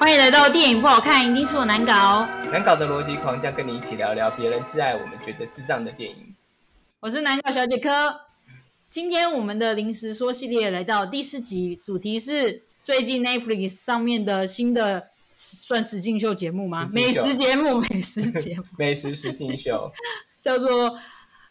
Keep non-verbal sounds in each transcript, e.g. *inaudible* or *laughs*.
欢迎来到电影不好看，一定是我难搞。难搞的逻辑狂将跟你一起聊聊别人挚爱我们觉得智障的电影。我是难搞小姐科。今天我们的临时说系列来到第四集，主题是最近 Netflix 上面的新的算实境秀节目吗？美食节目，美食节目，*laughs* 美食实境秀，*laughs* 叫做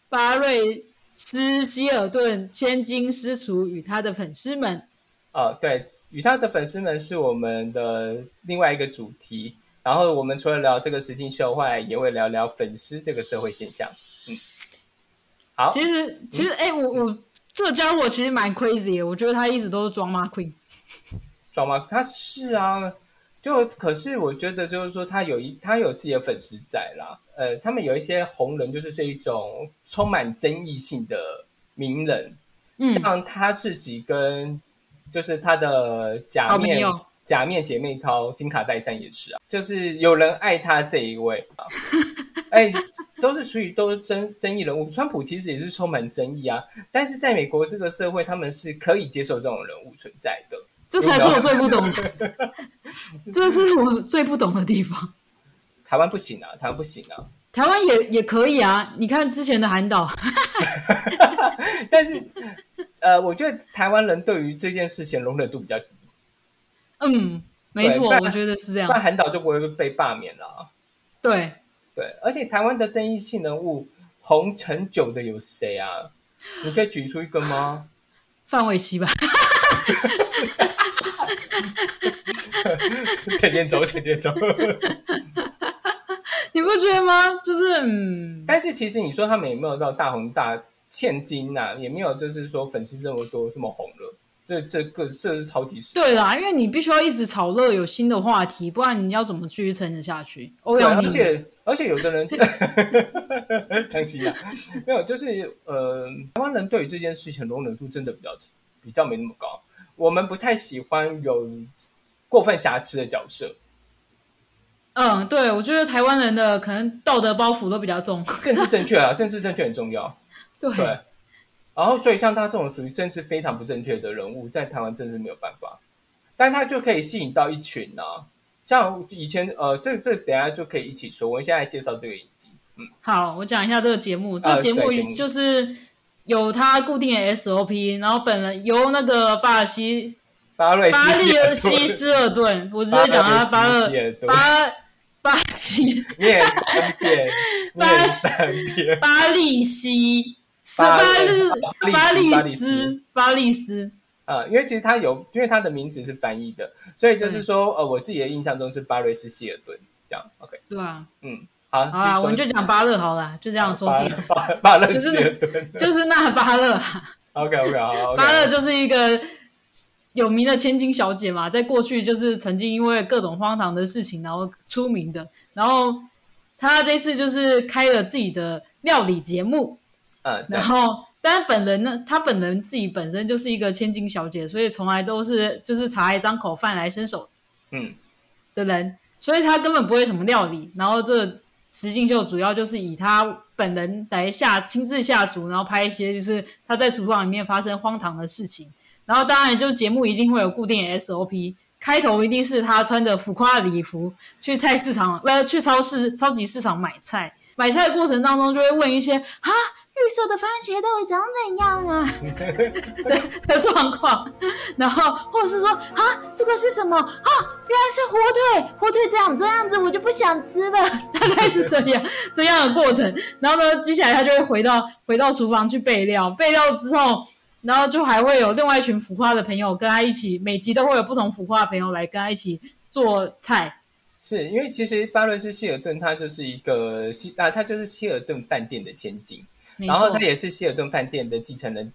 巴瑞斯希尔顿千金私厨与他的粉丝们。哦，对。与他的粉丝们是我们的另外一个主题，然后我们除了聊这个实境秀，外也会聊聊粉丝这个社会现象。嗯，好。其实，其实，哎，我我这个家伙其实蛮 crazy 的，我觉得他一直都是装妈 queen。装妈，他是啊，就可是我觉得就是说他有一他有自己的粉丝在啦。呃，他们有一些红人，就是这一种充满争议性的名人，像他自己跟。就是他的假面假面姐妹淘金卡戴珊也是啊，就是有人爱他这一位啊，哎，都是属于都是争争议人物。川普其实也是充满争议啊，但是在美国这个社会，他们是可以接受这种人物存在的。这才是我最不懂的，*laughs* 这是我最不懂的地方。台湾不行啊，台湾不行啊，台湾也也可以啊。你看之前的韩导，*laughs* *laughs* 但是。呃，我觉得台湾人对于这件事情容忍度比较低。嗯，没错，我觉得是这样。不然韩导就不会被罢免了。对对，而且台湾的争议性人物红很久的有谁啊？你可以举出一个吗？范玮琪吧。天天走，天天走。*laughs* 你不觉得吗？就是嗯。但是其实你说他们有没有到大红大？千金呐，也没有，就是说粉丝这么多，这么红了，这这个这是超级对啦，因为你必须要一直炒热，有新的话题，不然你要怎么继续撑得下去？对，而且而且有的人，张希啊，没有，就是呃，台湾人对于这件事情容忍度真的比较比较没那么高，我们不太喜欢有过分瑕疵的角色。嗯，对，我觉得台湾人的可能道德包袱都比较重，政治正确啊，政治正确很重要。对，然后所以像他这种属于政治非常不正确的人物，在台湾政治没有办法，但他就可以吸引到一群呢。像以前呃，这这等下就可以一起说。我现在介绍这个影集，嗯，好，我讲一下这个节目。这个节目就是有他固定的 SOP，然后本人由那个巴西巴瑞巴利西斯尔顿，*laughs* 我直接讲他巴勒巴。巴西，念三遍，巴西，巴利西，巴利巴利斯，巴利斯。呃，因为其实他有，因为他的名字是翻译的，所以就是说，呃，我自己的印象中是巴瑞斯希尔顿这样。OK，对啊，嗯，好，啊，我们就讲巴勒好了，就这样说。巴巴勒希尔顿，就是那巴勒。*laughs* OK，OK，好，*laughs* 巴勒就是一个。有名的千金小姐嘛，在过去就是曾经因为各种荒唐的事情然后出名的，然后她这次就是开了自己的料理节目，嗯，然后但本人呢，她本人自己本身就是一个千金小姐，所以从来都是就是茶一张口饭来伸手，嗯的人，所以她根本不会什么料理，然后这实境秀主要就是以她本人来下亲自下厨，然后拍一些就是她在厨房里面发生荒唐的事情。然后当然，就节目一定会有固定的 SOP，开头一定是他穿着浮夸的礼服去菜市场，呃，去超市、超级市场买菜。买菜的过程当中，就会问一些啊，绿色的番茄到底长怎样啊 *laughs* 的的状况。然后或者是说啊，这个是什么啊？原来是火腿，火腿这样这样子，我就不想吃了。大概是这样这样的过程。然后呢，接下来他就会回到回到厨房去备料，备料之后。然后就还会有另外一群浮夸的朋友跟他一起，每集都会有不同浮夸的朋友来跟他一起做菜。是因为其实巴伦斯希尔顿他就是一个希啊，他就是希尔顿饭店的千金，然后他也是希尔顿饭店的继承人，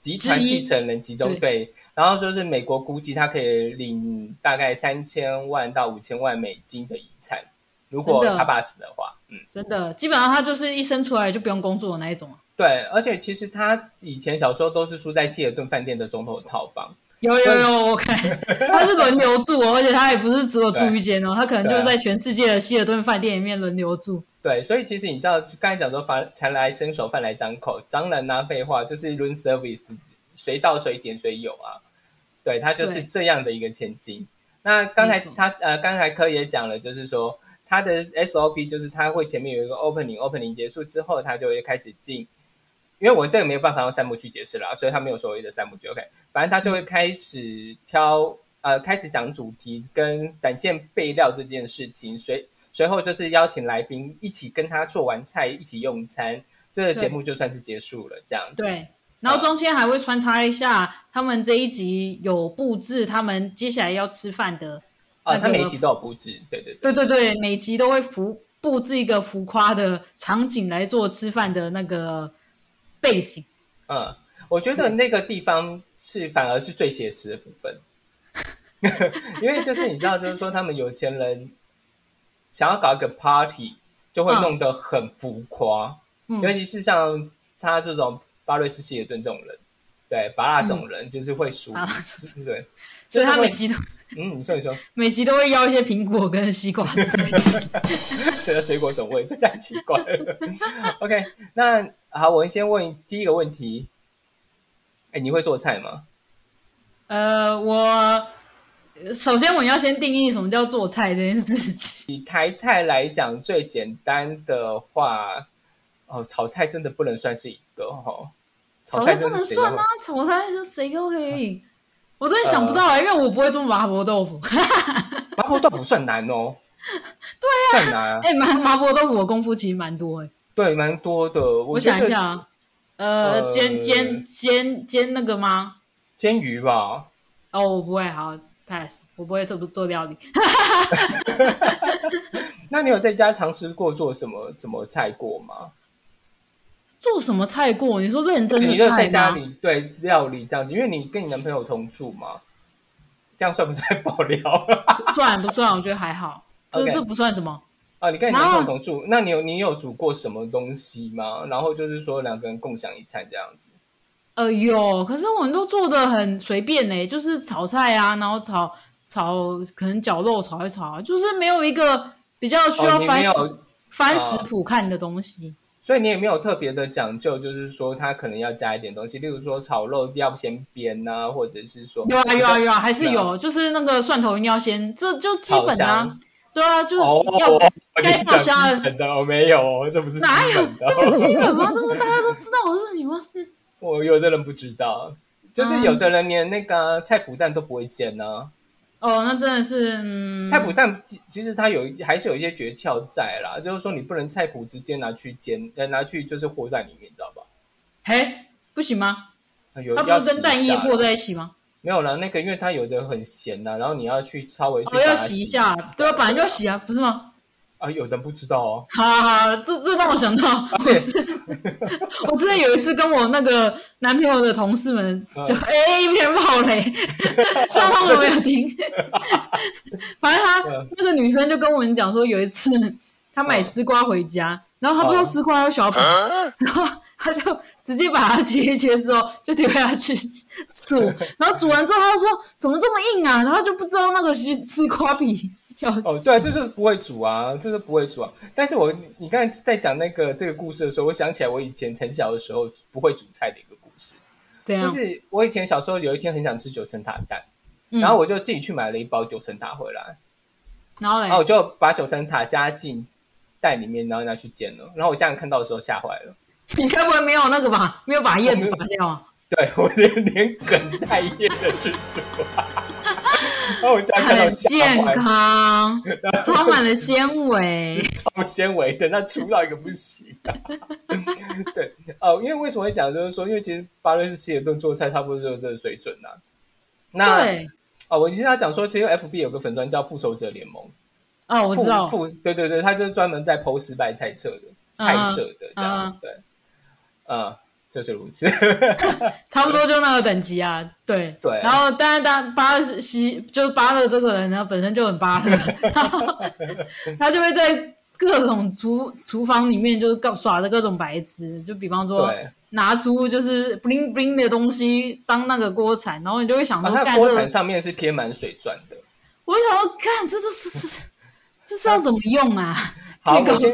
集团继承人集中对。然后就是美国估计他可以领大概三千万到五千万美金的遗产，如果他爸死的话，嗯，真的，基本上他就是一生出来就不用工作的那一种。对，而且其实他以前小时候都是住在希尔顿饭店的总统套房。有有有，我看 *laughs* 他是轮流住哦，而且他也不是只有住一间哦，他可能就是在全世界的希尔顿饭店里面轮流住。对，所以其实你知道，刚才讲说饭餐来伸手，饭来张口，当然拿废话就是 room service，谁到谁点谁有啊。对他就是这样的一个前进。那刚才他呃，刚才科也讲了，就是说他的 SOP 就是他会前面有一个 opening，opening 结束之后，他就会开始进。因为我这个没有办法用三幕去解释啦，所以他没有所谓的三幕剧。OK，反正他就会开始挑呃，开始讲主题跟展现备料这件事情，随随后就是邀请来宾一起跟他做完菜，一起用餐，这个节目就算是结束了，这样子。对，然后中间还会穿插一下，他们这一集有布置他们接下来要吃饭的。啊，那个他每一集都有布置，对对对。对对对，每集都会浮布置一个浮夸的场景来做吃饭的那个背景。嗯，我觉得那个地方是反而是最写实的部分，*laughs* 因为就是你知道，就是说他们有钱人想要搞一个 party，就会弄得很浮夸，嗯。尤其是像他这种巴瑞斯希尔顿这种人，对，巴拉这种人就是会输，啊对，所以他每集都嗯，你说你说，每集都会要一些苹果跟西瓜之类的。*laughs* 谁的水果总会，这太奇怪了。OK，那好，我先问第一个问题，哎，你会做菜吗？呃，我首先我要先定义什么叫做菜这件事情。以台菜来讲，最简单的话，哦，炒菜真的不能算是一个哈。炒菜不能算啊，炒菜就谁都可以。我真的想不到啊、因为我不会做麻婆豆腐。麻婆豆腐算难哦。*laughs* 对呀、算难啊。哎、*laughs* 麻麻婆豆腐我功夫其实蛮多哎、对，蛮多的。我我想一下啊，呃，呃煎煎煎煎那个吗？煎鱼吧。哦，我不会，好 pass，我不会做做料理。*laughs* *laughs* 那你有在家尝试过做什么什么菜过吗？做什么菜过？你说认真的你就在菜吗？家里对料理这样子，因为你跟你男朋友同住嘛，这样算不算爆料不算不算，我觉得还好，这这不算什么。啊？你跟你男朋友同住，那你有你有煮过什么东西吗？然后就是说两个人共享一餐这样子。呃，有，可是我们都做的很随便呢，就是炒菜啊，然后炒炒可能绞肉炒一炒啊，就是没有一个比较需要翻翻食谱看的东西。所以你也没有特别的讲究，就是说它可能要加一点东西，例如说炒肉要先煸啊，或者是说有啊有啊有啊，还是有，就是那个蒜头一定要先，这就基本的啊香。对啊，就是哦，要我该跟你讲爆虾的我没有哦，这不是哪有这么基本吗？这不大家都知道我是你吗？*laughs* 我有的人不知道，就是嗯有的人连那个菜脯蛋都不会煎呢、哦，那真的是，嗯，菜脯蛋其其实它有还是有一些诀窍在啦，就是说你不能菜脯直接拿去煎，呃，拿去就是和在里面，你知道吧？嘿，不行吗？有它不是跟蛋液和在一起吗？没有啦，那个因为它有的很咸呐、然后你要去稍微去哦，要洗一下，对啊，本来就要洗啊，不是吗？啊，有人不知道哦，好好好，这这让我想到，我且是 *laughs* 我之前有一次跟我那个男朋友的同事们嗯。就哎、一片爆雷，希望他们没有听。*laughs* 反正他嗯。那个女生就跟我们讲说，有一次她买丝瓜回家，然后他不知道丝瓜有小把，*laughs* 然后他就直接把它切一切之后就丢下去煮，*laughs* 然后煮完之后他就说怎么这么硬啊，然后就不知道那个是丝瓜皮要哦，对啊，这就是不会煮啊，这是不会煮啊。但是我你刚才在讲那个这个故事的时候，我想起来我以前很小的时候不会煮菜的一个故事，就，是我以前小时候有一天很想吃九层塔蛋，嗯。然后我就自己去买了一包九层塔回来，然后然后我就把九层塔加进蛋里面，然后拿去煎了。然后我家人看到的时候吓坏了，*laughs* 你该不会没有那个吧？没有把叶子拔掉啊？*laughs* 对我连连梗带叶的去煮，*laughs* 然后我家人看到很健康，充满了纤维。超纤维的，那粗到一个不行、对哦，因为为什么会讲，就是说，因为其实巴瑞士希尔顿做菜差不多就是这个水准呐、那对，哦，我现在讲说，其实 FB 有个粉专叫复仇者联盟，哦，我知道，对对对，他就是专门在剖失败菜册的菜色的这样，对，嗯，就是如此。*laughs* *laughs* 差不多就那个等级啊。对对然后，但是当巴勒西就是巴勒这个人呢，本身就很巴勒，然后 *laughs* 他就会在各种厨厨房里面就是搞耍着各种白痴，就比方说，拿出就是 bling bling 的东西当那个锅铲，然后你就会想啊，说，它干这个锅铲上面是贴满水钻的。我就想说，看这都是这是要怎么用啊？好，我先？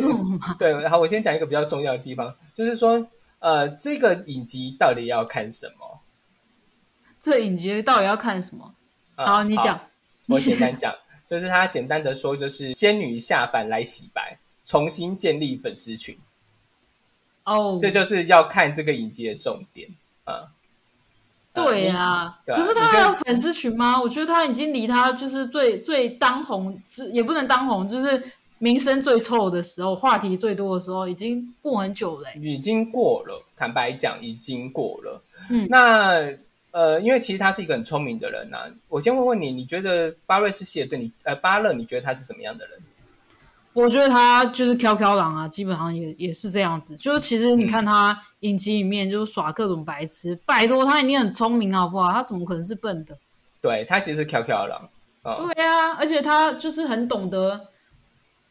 对，好，我先讲一个比较重要的地方，就是说，呃，这个影集到底要看什么？这影集到底要看什么？啊好，你讲。我简单讲，就是他简单的说，就是仙女下凡来洗白，重新建立粉丝群。哦，这就是要看这个影集的重点啊。对呀，可是他还有粉丝群吗？我觉得他已经离他就是最最当红，之也不能当红，就是名声最臭的时候，话题最多的时候，已经过很久了欸、已经过了，坦白讲，已经过了。嗯那呃，因为其实他是一个很聪明的人呐、我先问问你，你觉得巴瑞斯希尔顿，你呃巴勒，你觉得他是什么样的人？我觉得他就是飘飘狼啊，基本上也也是这样子。就是其实你看他影集里面就是耍各种白痴，拜托他一定很聪明好不好？他怎么可能是笨的？对他其实是飘飘狼啊、对啊，而且他就是很懂得，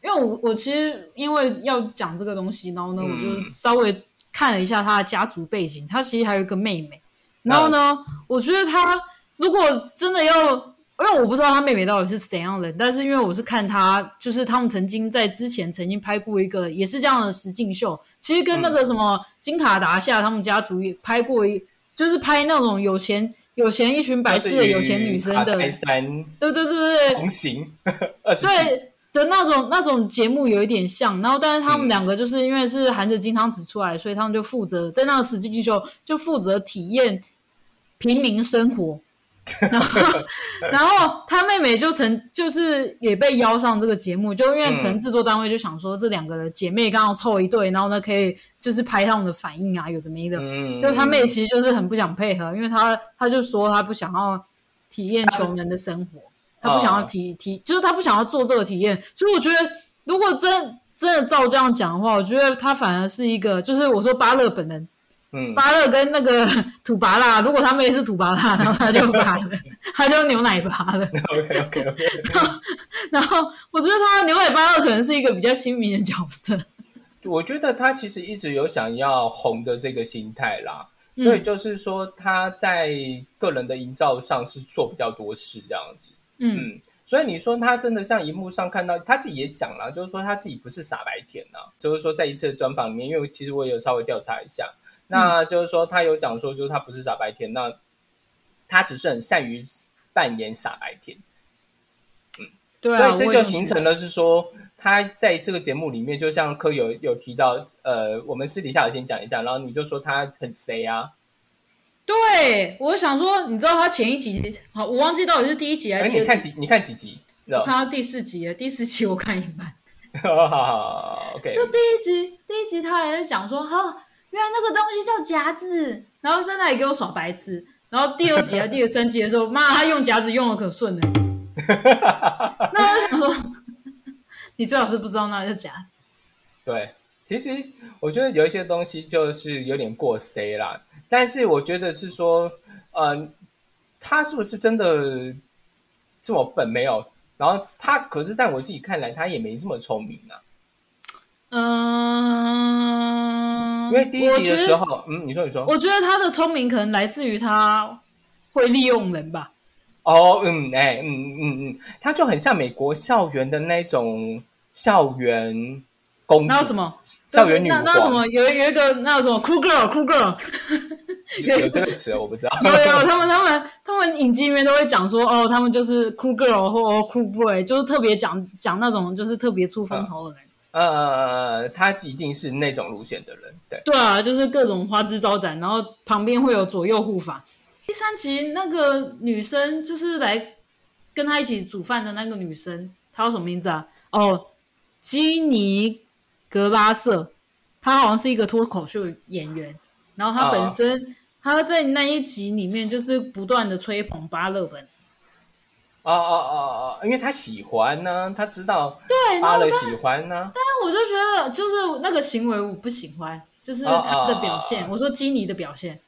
因为我我其实因为要讲这个东西，然后呢，嗯我就稍微看了一下他的家族背景，他其实还有一个妹妹。然后呢，我觉得他如果真的要，因为我不知道他妹妹到底是怎样的人，但是因为我是看他，就是他们曾经在之前曾经拍过一个也是这样的实境秀，其实跟那个什么金卡达夏他们家族也拍过一，就是拍那种有钱有钱一群白痴的有钱女生的，对对对对对，同行对的那种那种节目有一点像，然后但是他们两个就是因为是含着金汤匙出来，所以他们就负责在那个实境秀就负责体验平民生活。*laughs* 然后，然后他妹妹就曾就是也被邀上这个节目，就因为可能制作单位就想说这两个姐妹刚好凑一对，然后呢可以就是拍他们的反应啊，有的没的。嗯就他妹其实就是很不想配合，因为他他就说他不想要体验穷人的生活，他不想要体体，就是他不想要做这个体验。所以我觉得，如果真真的照这样讲的话，我觉得他反而是一个，就是我说巴勒本人，嗯。巴勒跟那个 *laughs* 土巴辣，如果他们也是土巴辣，*laughs* 然后他就巴勒，*laughs* 他就牛奶巴了。，OK OK OK，然后我觉得他牛奶巴乐可能是一个比较亲民的角色。我觉得他其实一直有想要红的这个心态啦，所以就是说他在个人的营造上是做比较多事这样子。嗯。嗯，所以你说他真的像荧幕上看到，他自己也讲了，就是说他自己不是傻白甜呐、就是说在一次的专访里面，因为其实我也有稍微调查一下，那就是说他有讲说，就是他不是傻白甜，那他只是很善于扮演傻白甜，嗯对啊，所以这就形成了是说。他在这个节目里面，就像柯有有提到，呃，我们私底下有先讲一下，然后你就说他很 C 啊，对，我想说，你知道他前一集，好，我忘记到底是第一集还哎，是第二集你看。几你看几集？我？看到第四集了，第四集我看一半，好好好，OK，就第一集，第一集他还在讲说，哈、原来那个东西叫夹子，然后在那里给我耍白痴。然后第二集还第三集的时候，妈，他用夹子用的可顺了。*laughs* 那我就想说，你最好是不知道那叫夹子。对，其实我觉得有一些东西就是有点过 C 啦，但是我觉得是说，呃，他是不是真的这么笨？没有。然后他可是，在我自己看来，他也没这么聪明啊。嗯，因为第一集的时候，嗯，你说你说，，我觉得他的聪明可能来自于他会利用人吧。哦，嗯，哎，嗯嗯嗯，他就很像美国校园的那种校园公主，那有什么？校园女那那什么？有有一个那有什么酷 girl 酷 girl，有有这个词我不知道。有有他们他们他们影集里面都会讲说哦，他们就是酷 girl 或酷 boy，就是特别讲讲那种就是特别出风头的人。呃，他一定是那种路线的人，对。对啊，就是各种花枝招展，然后旁边会有左右护法。第三集那个女生就是来跟他一起煮饭的那个女生，她叫什么名字啊？哦，基尼格拉瑟，她好像是一个脱口秀演员，然后她本身、她在那一集里面就是不断的吹捧巴勒本，哦哦哦哦，因为他喜欢呢、他知道对，然后巴勒喜欢呢、但我就觉得就是那个行为我不喜欢，就是他的表现。我说基尼的表现。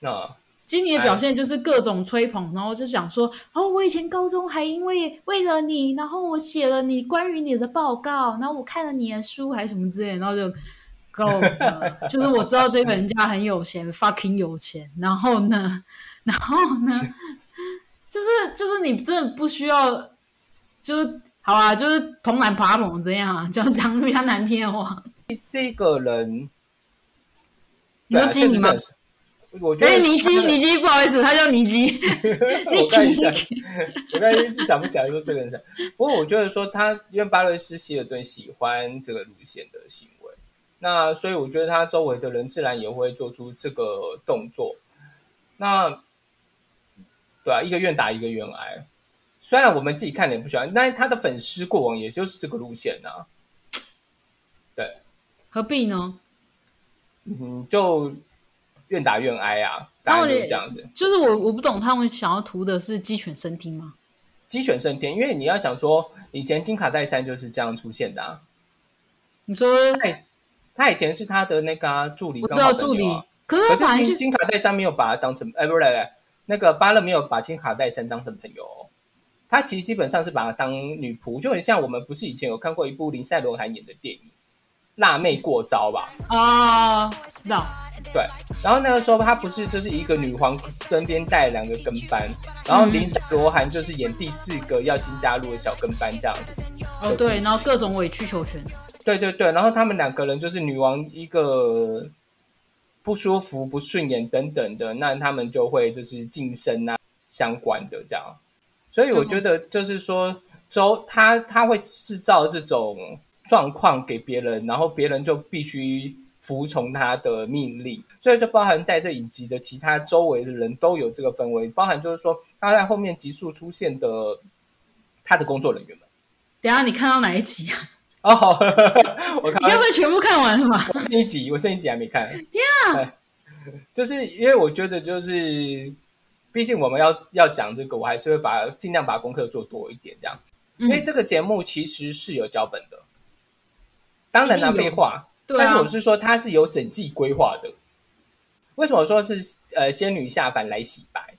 那基尼的表现就是各种吹捧，然后就想说，哦，我以前高中还因为为了你，然后我写了你关于你的报告，然后我看了你的书，还是什么之类，然后就够了。就是我知道这个人家很有钱，fucking 有钱，然后呢，然后呢，就是就是你真的不需要，就是好啊，就是捧懒爬猛这样啊，讲讲比较难听的话。这个人，你说对啊基尼吗？哎，尼基，尼基，不好意思，他叫尼基。*laughs* *laughs* 我刚才一直想不起来说这个人是。不过我觉得说他，因为巴瑞斯希尔顿喜欢这个路线的行为，那所以我觉得他周围的人自然也会做出这个动作。那对啊，一个愿打一个愿挨。虽然我们自己看了也不喜欢，但是他的粉丝过往也就是这个路线啊。对，何必呢？嗯，就愿打愿挨啊，大概就是这样子。就是我我不懂他们想要图的是鸡犬升天吗？鸡犬升天，因为你要想说，以前金卡戴珊就是这样出现的啊。你说他以他以前是他的那个啊、助理，我知道助理，可是反正就是金金卡戴珊没有把他当成，哎，不是，不是那个巴勒没有把金卡戴珊当成朋友、哦，他其实基本上是把她当女仆，就很像我们不是以前有看过一部林赛罗韩演的电影《辣妹过招》吧？啊，知道对，然后那个时候她不是就是一个女皇身边带两个跟班，然后嗯林赛罗韩就是演第四个要新加入的小跟班这样子。哦，对，然后各种委曲求全，对对对，然后他们两个人就是女王一个不舒服、不顺眼等等的，那他们就会就是晋升啊相关的这样。所以我觉得就是说，周他他会制造这种状况给别人，然后别人就必须服从他的命令。所以就包含在这影集的其他周围的人都有这个氛围，包含就是说他在后面急速出现的他的工作人员们。等一下你看到哪一集啊？哦，*laughs* 我看你该不要全部看完了吧？我剩一集，我剩一集还没看。天啊！就是因为我觉得，就是毕竟我们要要讲这个，我还是会把尽量把功课做多一点，这样。因为嗯，这个节目其实是有脚本的，当然啦，废话。对啊但是我，是说，它是有整季规划的。为什么说是呃仙女下凡来洗白？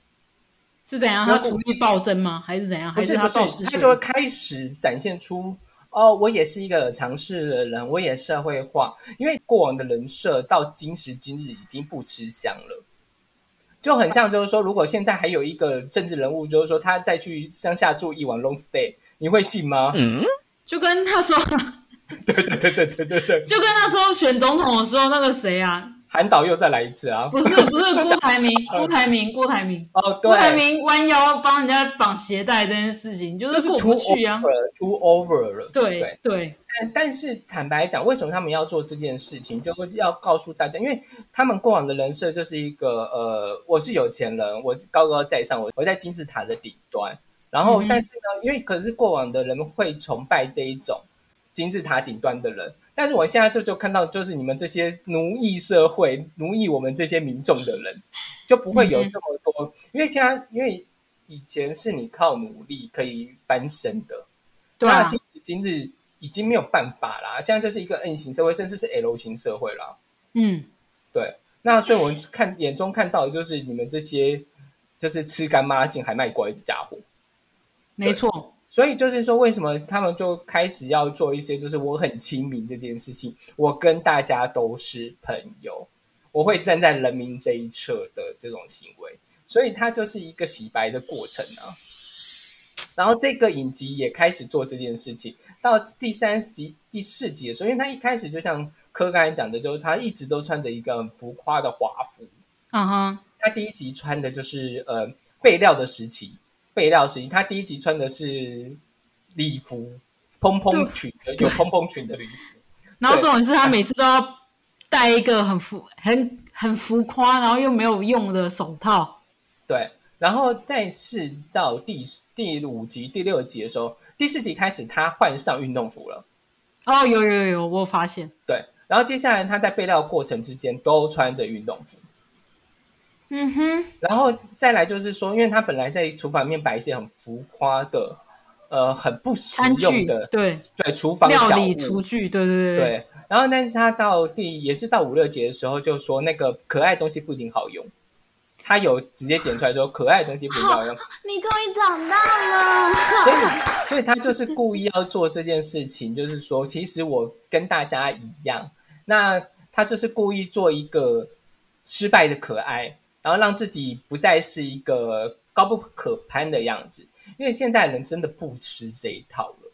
是怎样？他厨艺暴增吗？还是怎样？还是不是暴他就会开始展现出哦，我也是一个有尝试的人，我也社会化。因为过往的人设到今时今日已经不吃香了，就很像就是说，如果现在还有一个政治人物，就是说他再去乡下住一晚 long stay，你会信吗？嗯就跟他说，*laughs* 对对对对对对对，就跟他说选总统的时候，那个谁啊？韩导又再来一次啊！不是不是 *laughs* 郭台铭，郭台铭，郭台铭，哦，郭台，铭弯腰帮人家绑鞋带这件事情，就就是是过不去啊。over，too over 了。对对对，但但是坦白讲，为什么他们要做这件事情，就会要告诉大家，因为他们过往的人设就是一个呃，我是有钱人，我是高高在上，我我在金字塔的顶端。然后，但是呢，因为可是过往的人会崇拜这一种金字塔顶端的人，但是我现在就就看到，就是你们这些奴役社会、奴役我们这些民众的人，就不会有这么多。因为现在，因为以前是你靠努力可以翻身的，对啊，那今时今日已经没有办法啦，现在就是一个 N 型社会，甚至是 L 型社会啦。嗯，对，那所以我们看眼中看到的就是你们这些就是吃干抹净还卖乖的家伙。没错，所以就是说，为什么他们就开始要做一些，就是我很亲民这件事情，我跟大家都是朋友，我会站在人民这一侧的这种行为，所以它就是一个洗白的过程啊。然后这个影集也开始做这件事情，到第三集、第四集的时候，因为他一开始就像柯刚才讲的，就是他一直都穿着一个很浮夸的华服，嗯哼，他第一集穿的就是呃备料的时期，备料时期，他第一集穿的是礼服，蓬蓬裙的，有蓬蓬裙的礼服。*laughs* 然后重点是他每次都要戴一个很浮、很很浮夸，然后又没有用的手套。对，然后再是到第第五集、第六集的时候，第四集开始他换上运动服了。哦，有有有有，我有发现。对，然后接下来他在备料过程之间都穿着运动服。嗯哼，然后再来就是说，因为他本来在厨房里面摆一些很浮夸的、呃很不实用的对，对厨房料理厨具，对对对，对，然后但是他到第也是到五六节的时候，就说那个可爱东西不一定好用。他有直接点出来说，可爱的东西不一定好用，*laughs* 你终于长大了。所以所以他就是故意要做这件事情，就是说，其实我跟大家一样，那他就是故意做一个失败的可爱，然后让自己不再是一个高不可攀的样子，因为现代人真的不吃这一套了。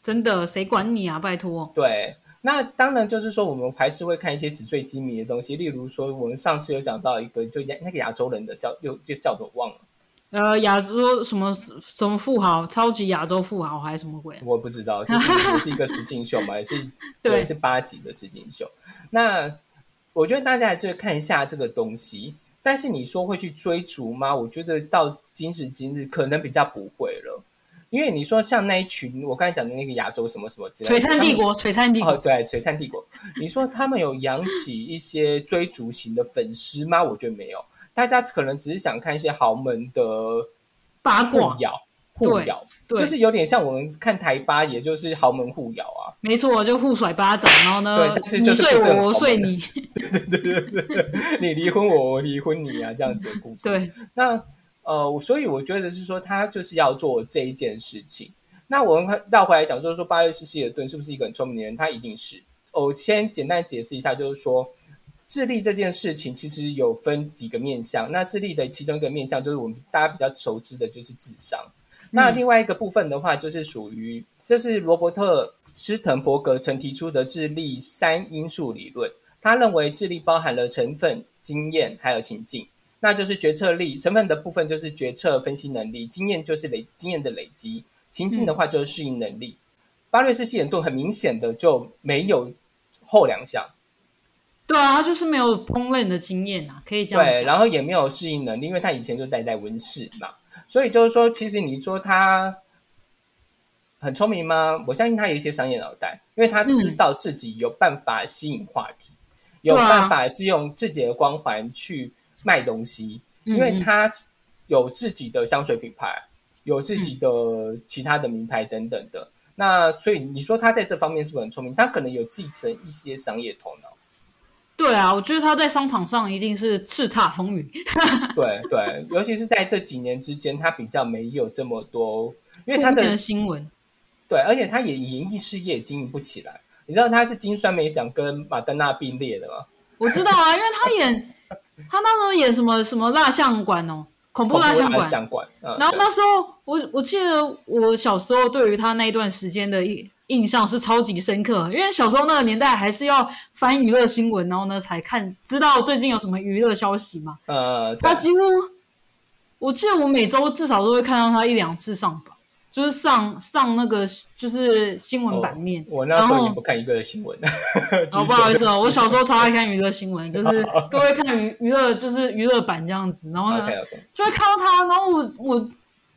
真的，谁管你啊？拜托。对，那当然就是说，我们还是会看一些纸醉金迷的东西，例如说，我们上次有讲到一个，就亚那个亚洲人的叫又就叫做忘了，呃，亚洲什么什么富豪，超级亚洲富豪还是什么鬼？我不知道，就是也是一个实境秀嘛，*laughs* 也是对是八集的实境秀。那我觉得大家还是会看一下这个东西，但是你说会去追逐吗？我觉得到今时今日可能比较不会了，因为你说像那一群我刚才讲的那个亚洲什么什么之类的璀璨帝国，璀璨帝哦，国，对，璀璨帝国。你说他们有养起一些追逐型的粉丝吗？我觉得没有，大家可能只是想看一些豪门的八卦，咬，互咬，就是有点像我们看台八，也就是豪门互咬啊。没错，就互甩巴掌，然后呢对，但是你就是不是睡我，我很豪门睡你，*laughs* 你离婚我，我离婚你啊，这样子的故事。对，那呃，我所以我觉得是说，他就是要做这一件事情。那我们倒回来讲，就是说，巴瑞斯希尔顿是不是一个很聪明的人？他一定是。我先简单解释一下，就是说，智力这件事情其实有分几个面向。那智力的其中一个面向，就是我们大家比较熟知的，就是智商。那另外一个部分的话，就是属于这是罗伯特斯滕伯格曾提出的智力三因素理论。他认为智力包含了成分、经验还有情境。那就是决策力成分的部分，就是决策分析能力；经验就是累经验的累积；情境的话就是适应能力。巴瑞斯希尔顿很明显的就没有后两项，对啊，他就是没有烹饪的经验啊，可以这样对，然后也没有适应能力，因为他以前就待在温室嘛，所以就是说，其实你说他很聪明吗？我相信他有一些商业脑袋，因为他知道自己有办法吸引话题，有办法利用自己的光环去卖东西，因为他有自己的香水品牌，有自己的其他的名牌等等的。那所以你说他在这方面是不是很聪明？他可能有继承一些商业头脑。对啊，我觉得他在商场上一定是叱咤风云。*laughs* 对对，尤其是在这几年之间，他比较没有这么多，因为他的的新闻，对，而且他也演艺事业经营不起来。你知道他是金酸梅奖跟马丹娜并列的吗？我知道啊，因为他演 *laughs* 他那时候演什么什么蜡像馆哦，恐怖蜡像馆。然后那时候我我记得我小时候对于他那一段时间的印印象是超级深刻，因为小时候那个年代还是要翻娱乐新闻，然后呢才看知道最近有什么娱乐消息嘛。呃，他几乎我记得我每周至少都会看到他一两次上榜，就是上上那个就是新闻版面。我那时候也不看娱乐新闻，*laughs* 哦，不好意思哦，我小时候超爱看娱乐新闻，就是都会看娱娱乐，就是娱乐版这样子。然后呢就会看到他，然后我我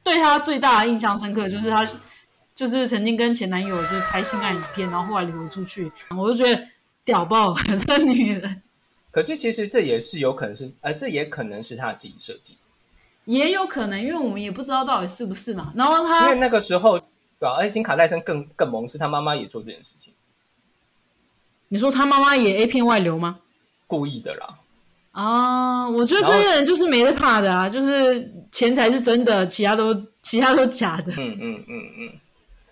对他最大的印象深刻就是他就是曾经跟前男友就是拍性爱影片，然后后来流出去，我就觉得屌爆了 *laughs* 这女人，可是其实这也是有可能是，呃，这也可能是他自己设计，也有可能，因为我们也不知道到底是不是嘛。然后因他为那个时候，对啊，而且金卡戴珊更更萌，是他妈妈也做这件事情，你说他妈妈也 A 片外流吗？故意的啦。啊，我觉得这些人就是没得怕的啊，就是钱财是真的，其他都其他都假的。嗯嗯嗯嗯。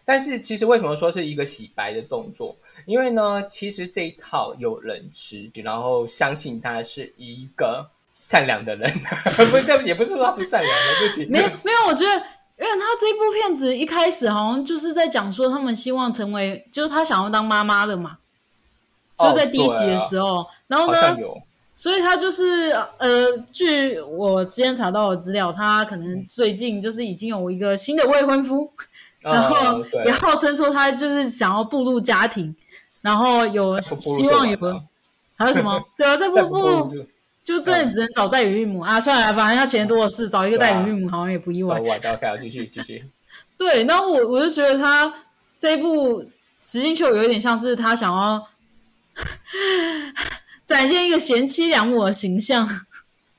但是其实为什么说是一个洗白的动作？因为呢，其实这一套有人吃，然后相信他是一个善良的人，*laughs* 不是，也不是说他不善良，对不起，没有没有，我觉得，因为他这部片子一开始好像就是在讲说，他们希望成为，就是他想要当妈妈的嘛，就在第一集的时候，然后呢所以他就是呃，据我之前查到的资料，他可能最近就是已经有一个新的未婚夫，然后也号称说他就是想要步入家庭，然后有希望有还有什么？*laughs* 对啊，这不不就就真的只能找代理孕母啊！算了，反正他钱多的是，找一个代理孕母好像也不意外手。腕的 OK，继续继续。*laughs* 对，然后我我就觉得他这一部《实境秀》有一点像是他想要 *laughs* 展现一个贤妻良母的形象。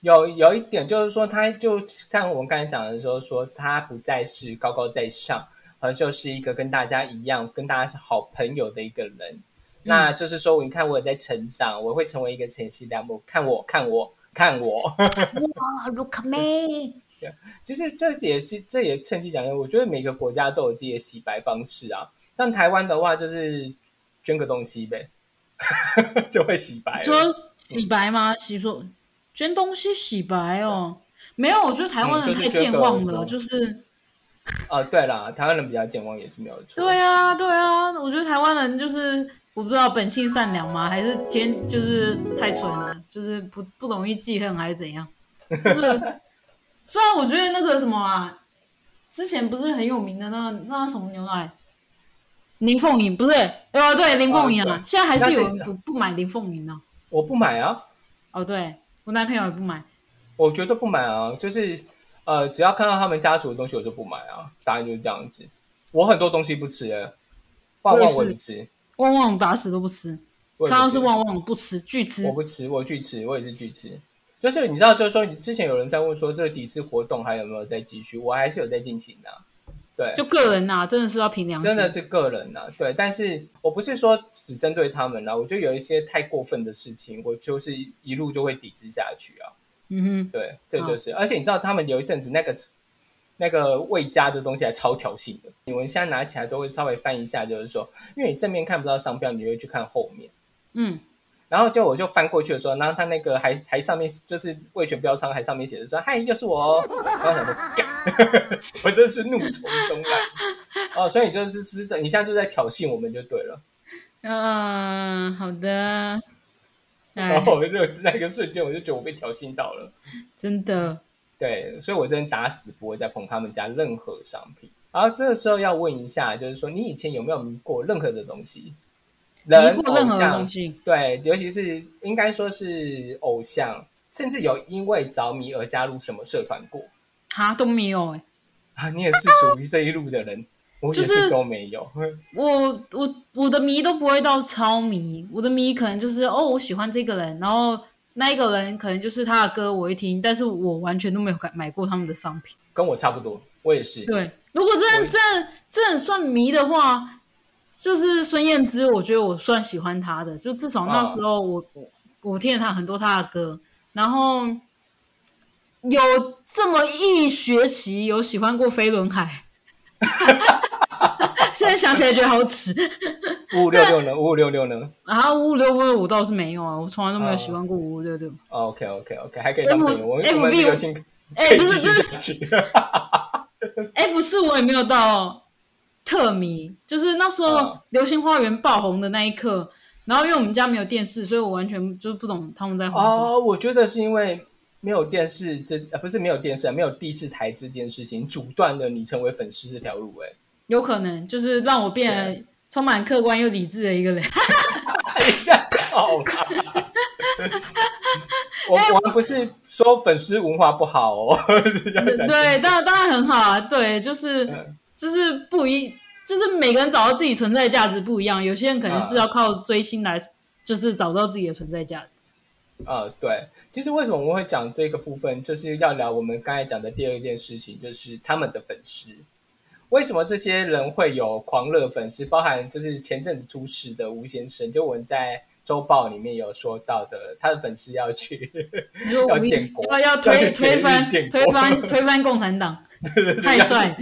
有有一点就是说，他就像我们刚才讲的时候说，他不再是高高在上，而就是一个跟大家一样，跟大家是好朋友的一个人。那就是说，你看我也在成长，我会成为一个前妻良母。看我，看我，看我。*laughs* 哇，Look me！其实这也是，这也趁机讲一下，我觉得每个国家都有自己的洗白方式啊。像台湾的话，就是捐个东西呗，*laughs* 就会洗白了。说洗白吗？洗说捐东西洗白哦？没有，我觉得台湾人太健忘了，嗯就是捐个就是呃，对啦，台湾人比较健忘也是没有错。对啊，对啊，我觉得台湾人就是我不知道本性善良吗，还是天就是太蠢了，就是不不容易记恨还是怎样？就是 *laughs* 虽然我觉得那个什么啊，之前不是很有名的那个那个什么牛奶，林凤营不是？呃，对，林凤营啊，现在还是有人不不买林凤营呢。我不买啊，哦，对我男朋友也不买。我绝对不买啊，就是呃，只要看到他们家族的东西，我就不买啊。答案就是这样子。我很多东西不吃的，旺旺我吃，旺旺打死都不吃，我也不看到是吃旺旺不吃，拒吃我。不吃，我拒吃，我也是拒吃。就是你知道，就是说，之前有人在问说，这个抵制活动还有没有在继续？我还是有在进行的啊、对，就个人呐、真的是要凭良心。真的是个人呐、对。但是我不是说只针对他们啦，我觉得有一些太过分的事情，我就是一路就会抵制下去啊。嗯哼，对，这就是，而且你知道，他们有一阵子那个那个未加的东西还超挑衅的，你们现在拿起来都会稍微翻一下，就是说，因为你正面看不到商标，你就会去看后面。嗯，然后就我就翻过去的时候，然后他那个还还上面就是味全标仓，还上面写着说：“嗨，又是我哦。”然后我想说，干 *laughs* 我真是怒从中来。哦，所以你就是知道，你现在就在挑衅我们就对了。嗯、好的。哎然，后我就那个瞬间，我就觉得我被挑衅到了。真的，对，所以我真的打死不会再碰他们家任何商品。然后这个时候要问一下，就是说你以前有没有迷过任何的东西？人、迷过任何东西，对，尤其是应该说是偶像，甚至有因为着迷而加入什么社团过啊都没有哎、啊？你也是属于这一路的人，我也就是是都没有。我我我的迷都不会到超迷，我的迷可能就是哦，我喜欢这个人，然后那一个人可能就是他的歌我会听，但是我完全都没有买买过他们的商品。跟我差不多，我也是。对，如果真我的真的真的算迷的话，就是孙燕姿，我觉得我算喜欢她的，就至少那时候我、我我听了她很多她的歌，然后有这么一学期有喜欢过飞轮海，*laughs* *laughs* 现在想起来觉得好耻。五五六六呢？五五六六呢然后五五六六我倒是没有啊，我从来都没有喜欢过五五六六。？OK OK OK，还可以当朋友。我 F- 我们 FB 友情哎、不是不是。*laughs* F 四我也没有到特迷，就是那时候嗯《流星花园》爆红的那一刻，然后因为我们家没有电视，所以我完全就是不懂他们在红什么。哦，我觉得是因为没有电视这呃不是没有电视啊，没有第四台这件事情阻断了你成为粉丝这条路、欸。有可能就是让我变得充满客观又理智的一个人。*laughs* 这样就好啦。*laughs* 我我们不是说粉丝文化不好哦，*laughs* 是要讲对，当然当然很好啊。对，就是嗯就是不一，就是每个人找到自己存在的价值不一样。有些人可能是啊要靠追星来，就是找到自己的存在价值。呃，对，其实为什么我们会讲这个部分，就是要聊我们刚才讲的第二件事情，就是他们的粉丝。为什么这些人会有狂热粉丝？包含就是前阵子出事的吴先生，就我们在周报里面有说到的，他的粉丝要去 *laughs* 要建国要要要推推翻推翻 *laughs* 推翻共产党，太帅，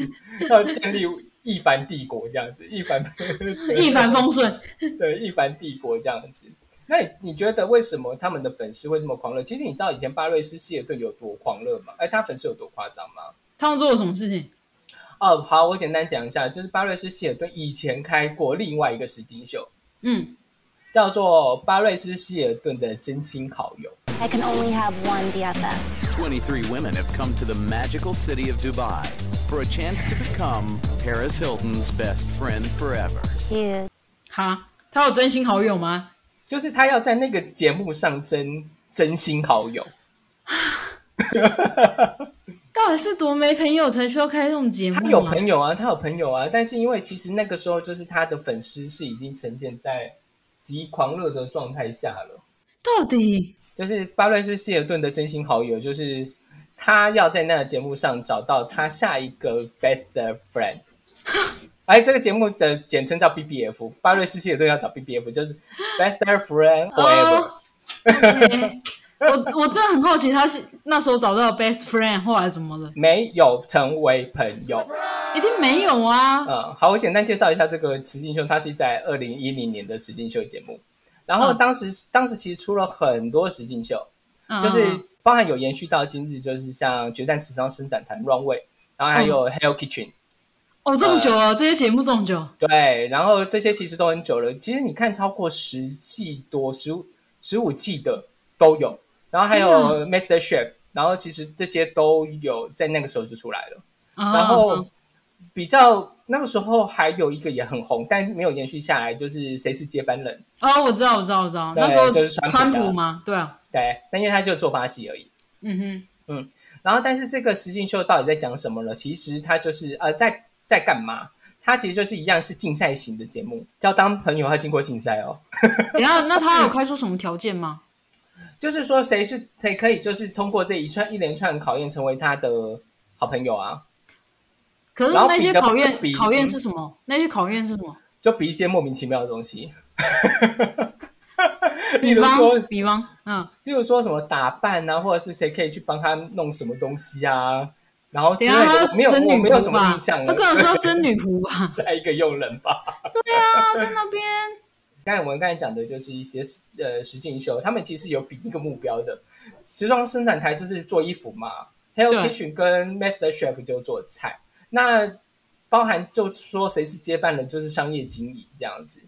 要建立一番帝国这样子，一凡 *laughs* 一帆风顺。对一凡帝国这样子。那你你觉得为什么他们的粉丝会这么狂热？其实你知道以前巴瑞斯希尔顿有多狂热吗？哎，他粉丝有多夸张吗？他们做了什么事情？哦，好，我简单讲一下，就是巴瑞斯希尔顿以前开过另外一个实境秀，嗯，叫做巴瑞斯希尔顿的真心好友。I can only have one BFF. Twenty-three women have come to the magical city of Dubai for a chance to become Paris Hilton's best friend forever. Cute. 哈，他有真心好友吗？就是他要在那个节目上真真心好友，到底是多没朋友才需要开这种节目、啊？他有朋友啊，他有朋友啊，但是因为其实那个时候就是他的粉丝是已经呈现在极狂热的状态下了。到底就是巴瑞斯希尔顿的真心好友，就是他要在那个节目上找到他下一个 best friend。*laughs* 哎，这个节目的简称叫 BBF，巴瑞斯希尔顿要找 BBF，就是 best friend forever。*laughs* 我我真的很好奇，他是那时候找到 best friend 后来怎么了？没有成为朋友。一定没有啊！嗯，好，我简单介绍一下这个实境秀，它是在二零一零年的实境秀节目。然后嗯当时、当时其实出了很多实境秀，嗯就是包含有延续到今日，就是像《决战时尚伸展团》Runway，然后还有 Hell Kitchen，、哦，这么久了，这些节目这么久，对，然后这些其实都很久了。其实你看，超过十季多、十五十五季的都有，然后还有 Master Chef，然后其实这些都有在那个时候就出来了。啊然后比较那个时候还有一个也很红，但没有延续下来，就是谁是接班人？哦，我知道，我知道，我知道，对那时候就是川普川的普嘛，对啊，对，但因为他就做八集而已。嗯哼，嗯然后，但是这个实境秀到底在讲什么呢？其实他就是呃，在在干嘛？它其实就是一样是竞赛型的节目，要当朋友要经过竞赛哦。*laughs* 等一下，那他有开出什么条件吗？就是说谁是谁可以就是通过这一串一连串考验成为他的好朋友啊，可是那些考验考验是什么？那些考验是什么？就比一些莫名其妙的东西，*laughs* 比比如说，比方，嗯，例如说什么打扮啊，或者是谁可以去帮他弄什么东西啊，然后之等一下类的，没有女我没有什么印象？了，他跟我说真女仆吧？*laughs* 下一个佣人吧。对啊，在那边。刚才我们刚才讲的就是一些呃实境秀，他们其实有比一个目标的。时装生产台就是做衣服嘛，Hello Kitchen 跟 Master Chef 就做菜。那包含就说谁是接班人，就是商业经理这样子。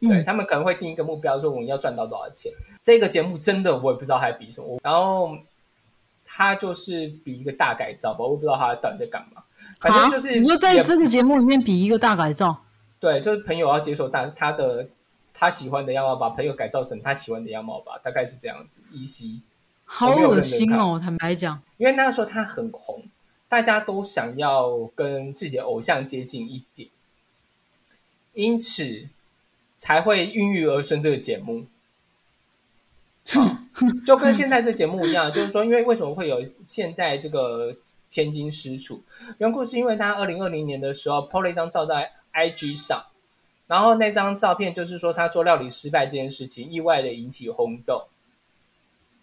对嗯他们可能会定一个目标，说我们要赚到多少钱。这个节目真的我也不知道还比什么，然后他就是比一个大改造吧，我不知道他到底在干嘛。反正就是啊你说在这个节目里面比一个大改造，对，就是朋友要接受他他的他喜欢的样貌，把朋友改造成他喜欢的样貌吧，大概是这样子。依稀，好恶心哦！坦白讲，因为那个时候他很红，大家都想要跟自己的偶像接近一点，因此才会孕育而生这个节目。好 *laughs* 就跟现在这节目一样，就是说，因为为什么会有现在这个千金失处？缘故是因为他二零二零年的时候 PO 了一张照在 IG 上，然后那张照片就是说他做料理失败这件事情，意外的引起轰动，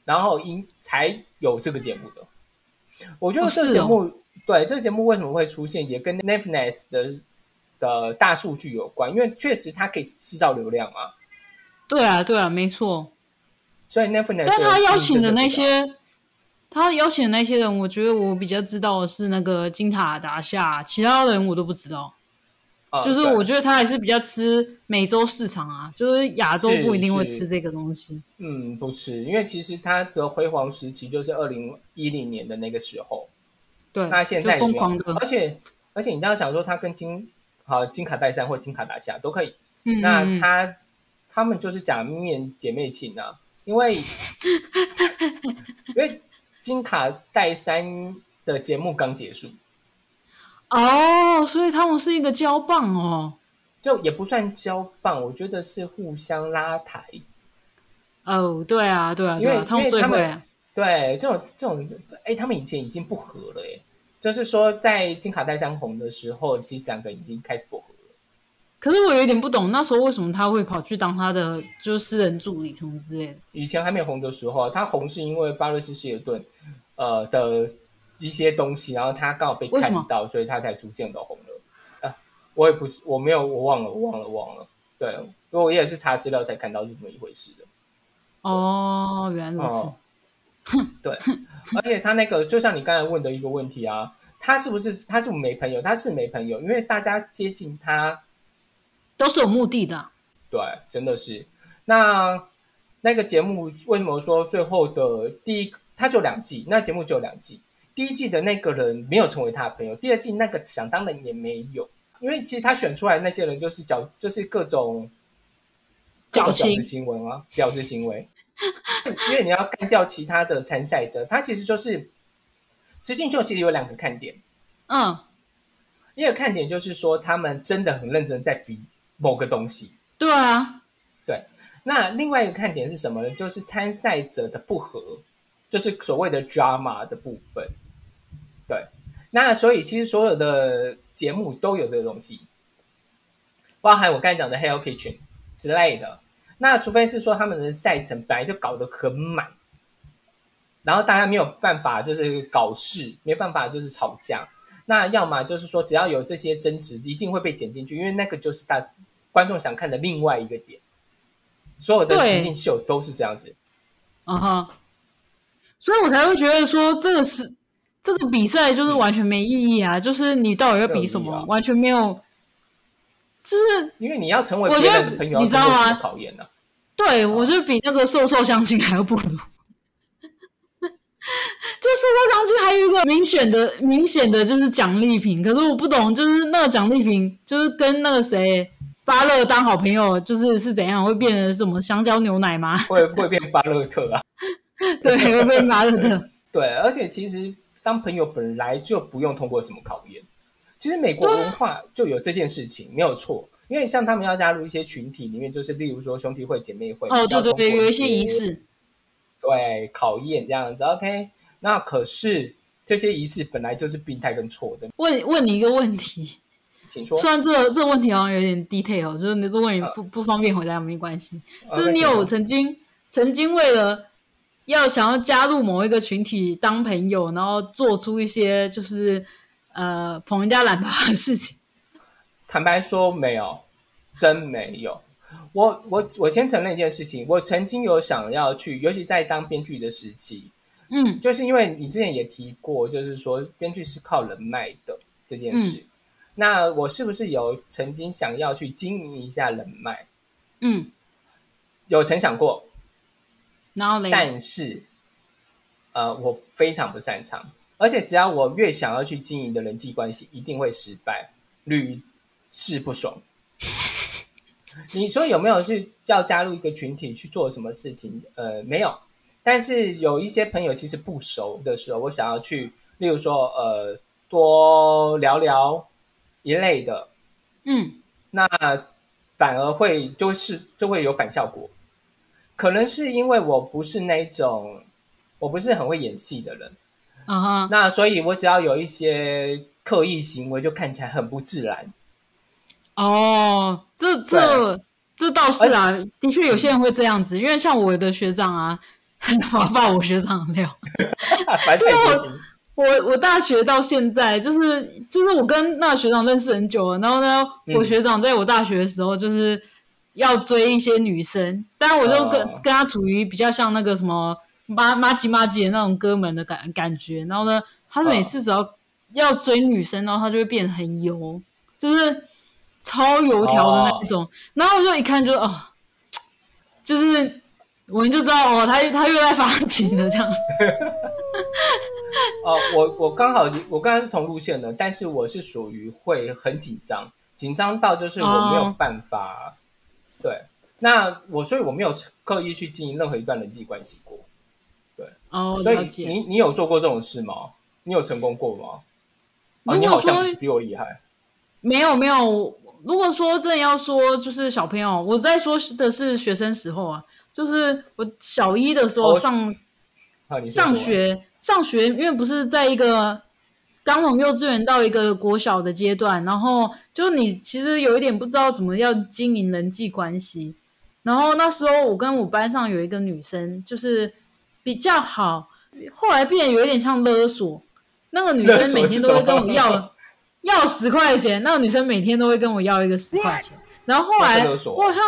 然后因才有这个节目的。我觉得这个节目、对这个节目为什么会出现，也跟 Netflix 的的大数据有关，因为确实它可以制造流量啊，对啊，对啊，没错。所以 Netflix 但他邀请的那些，他邀请的那些人，我觉得我比较知道的是那个金塔达夏，其他人我都不知道。呃就是我觉得他还是比较吃美洲市场啊，就是亚洲不一定会吃这个东西。嗯，不吃，因为其实它的辉煌时期就是二零一零年的那个时候，对，那现在疯狂的，而且而且你要想说，它跟金好金卡戴珊或金卡达夏都可以，嗯，那他他们就是假面姐妹情啊，因为 *laughs* 因为金卡戴珊的节目刚结束，哦，所以他们是一个交棒哦。就也不算交棒，我觉得是互相拉抬。哦，对啊，对啊，因为对啊，他们最会啊。对，这种这种，哎，他们以前已经不和了，哎，就是说在金卡戴珊红的时候，其实两个已经开始不和了。可是我有点不懂，那时候为什么他会跑去当他的就是私人助理什么之类的？以前还没有红的时候啊，他红是因为巴瑞斯希尔顿呃的一些东西，然后他刚好被看到，所以他才逐渐的红了。啊，我也不是，我没有，我忘了，我忘了，我忘了。对，因为我也是查资料才看到是这么一回事的。哦，原来如此。哦，对，而且他那个就像你刚才问的一个问题啊，他是不是他是没朋友？他是没朋友，因为大家接近他，都是有目的的啊。对，真的是。那那个节目为什么说最后的第一，他就两季，那节目只有两季。第一季的那个人没有成为他的朋友，第二季那个想当然也没有，因为其实他选出来那些人就是矫，就是各种各种矫情婊子行为啊，婊子行为。因为你要干掉其他的参赛者，他其实就是实境秀，其实有两个看点。嗯，一个看点就是说，他们真的很认真在比某个东西。对啊，对那另外一个看点是什么呢？就是参赛者的不合，就是所谓的 drama 的部分。对，那所以其实所有的节目都有这个东西，包含我刚才讲的 Hell Kitchen 之类的。那除非是说他们的赛程本来就搞得很满，然后大家没有办法就是搞事，没办法就是吵架。那要么就是说只要有这些争执，一定会被剪进去，因为那个就是大观众想看的另外一个点。所有的对实境秀都是这样子。啊哈，所以我才会觉得说这个是这个比赛就是完全没意义啊！就是你到底要比什么，完全没有。就是因为你要成为别人的朋友，你知道吗考验呢、对我觉得比那个瘦瘦相亲还要不如。就瘦瘦相亲还有一个明显的、明显的就是奖励品，可是我不懂，就是那个奖励品就是跟那个谁巴乐当好朋友，就是是怎样会变成什么香蕉牛奶吗？*laughs* 会会变巴勒特啊。*laughs* 对，会变巴勒特。*laughs* 对，而且其实当朋友本来就不用通过什么考验。其实美国文化就有这件事情，没有错。因为像他们要加入一些群体里面，就是例如说兄弟会、姐妹会，哦，对对有一些仪，式。对考验这样子。OK，那可是这些仪式本来就是病态跟错的，问问你一个问题，请说。虽然这个这个问题好像有点 detail，就是你如果你不不方便回答没关系，就是你有曾经曾经为了要想要加入某一个群体当朋友，然后做出一些就是呃捧人家懒趴的事情。坦白说，没有，真没有。我我我先承认一件事情，我曾经有想要去，尤其在当编剧的时期，嗯就是因为你之前也提过，就是说编剧是靠人脉的这件事。那我是不是有曾经想要去经营一下人脉？嗯，有曾想过，然后嘞，但是呃，我非常不擅长，而且只要我越想要去经营的人际关系，一定会失败，屡试不爽。*laughs* 你说有没有是要加入一个群体去做什么事情？呃，没有。但是有一些朋友其实不熟的时候，我想要去，例如说呃，多聊聊一类的，嗯那反而会就会是就会有反效果。可能是因为我不是那一种，我不是很会演戏的人，啊哈，那所以我只要有一些刻意行为，就看起来很不自然。哦，这这这倒是啊，的确有些人会这样子，因为像我的学长啊，我爸 *laughs* 我学长的料。反正太贴心我我大学到现在，就是就是我跟那个学长认识很久了，然后呢，嗯我学长在我大学的时候就是要追一些女生，当然我就跟、哦跟他处于比较像那个什么妈妈吉妈吉的那种哥们的感感觉，然后呢，他每次只要要追女生，然后他就会变得很油，就是超油条的那一种，然后我就一看就哦，就是我们就知道哦，他他又在发情了这样。*laughs* 哦，我我刚好我刚才是同路线的，但是我是属于会很紧张，紧张到就是我没有哦办法。对，那我所以我没有刻意去经营任何一段人际关系过。对哦，所以。你你有做过这种事吗？你有成功过吗？哦，如果你好像说比我厉害。没有没有，如果说真的要说，就是小朋友，我在说的是学生时候啊，就是我小一的时候哦上、上学上学，因为不是在一个刚从幼稚园到一个国小的阶段，然后就你其实有一点不知道怎么要经营人际关系，然后那时候我跟我班上有一个女生，就是比较好，后来变得有一点像勒索，那个女生每天都会跟我要 *laughs* 要十块钱，那个女生每天都会跟我要一个十块钱，然后后来我好像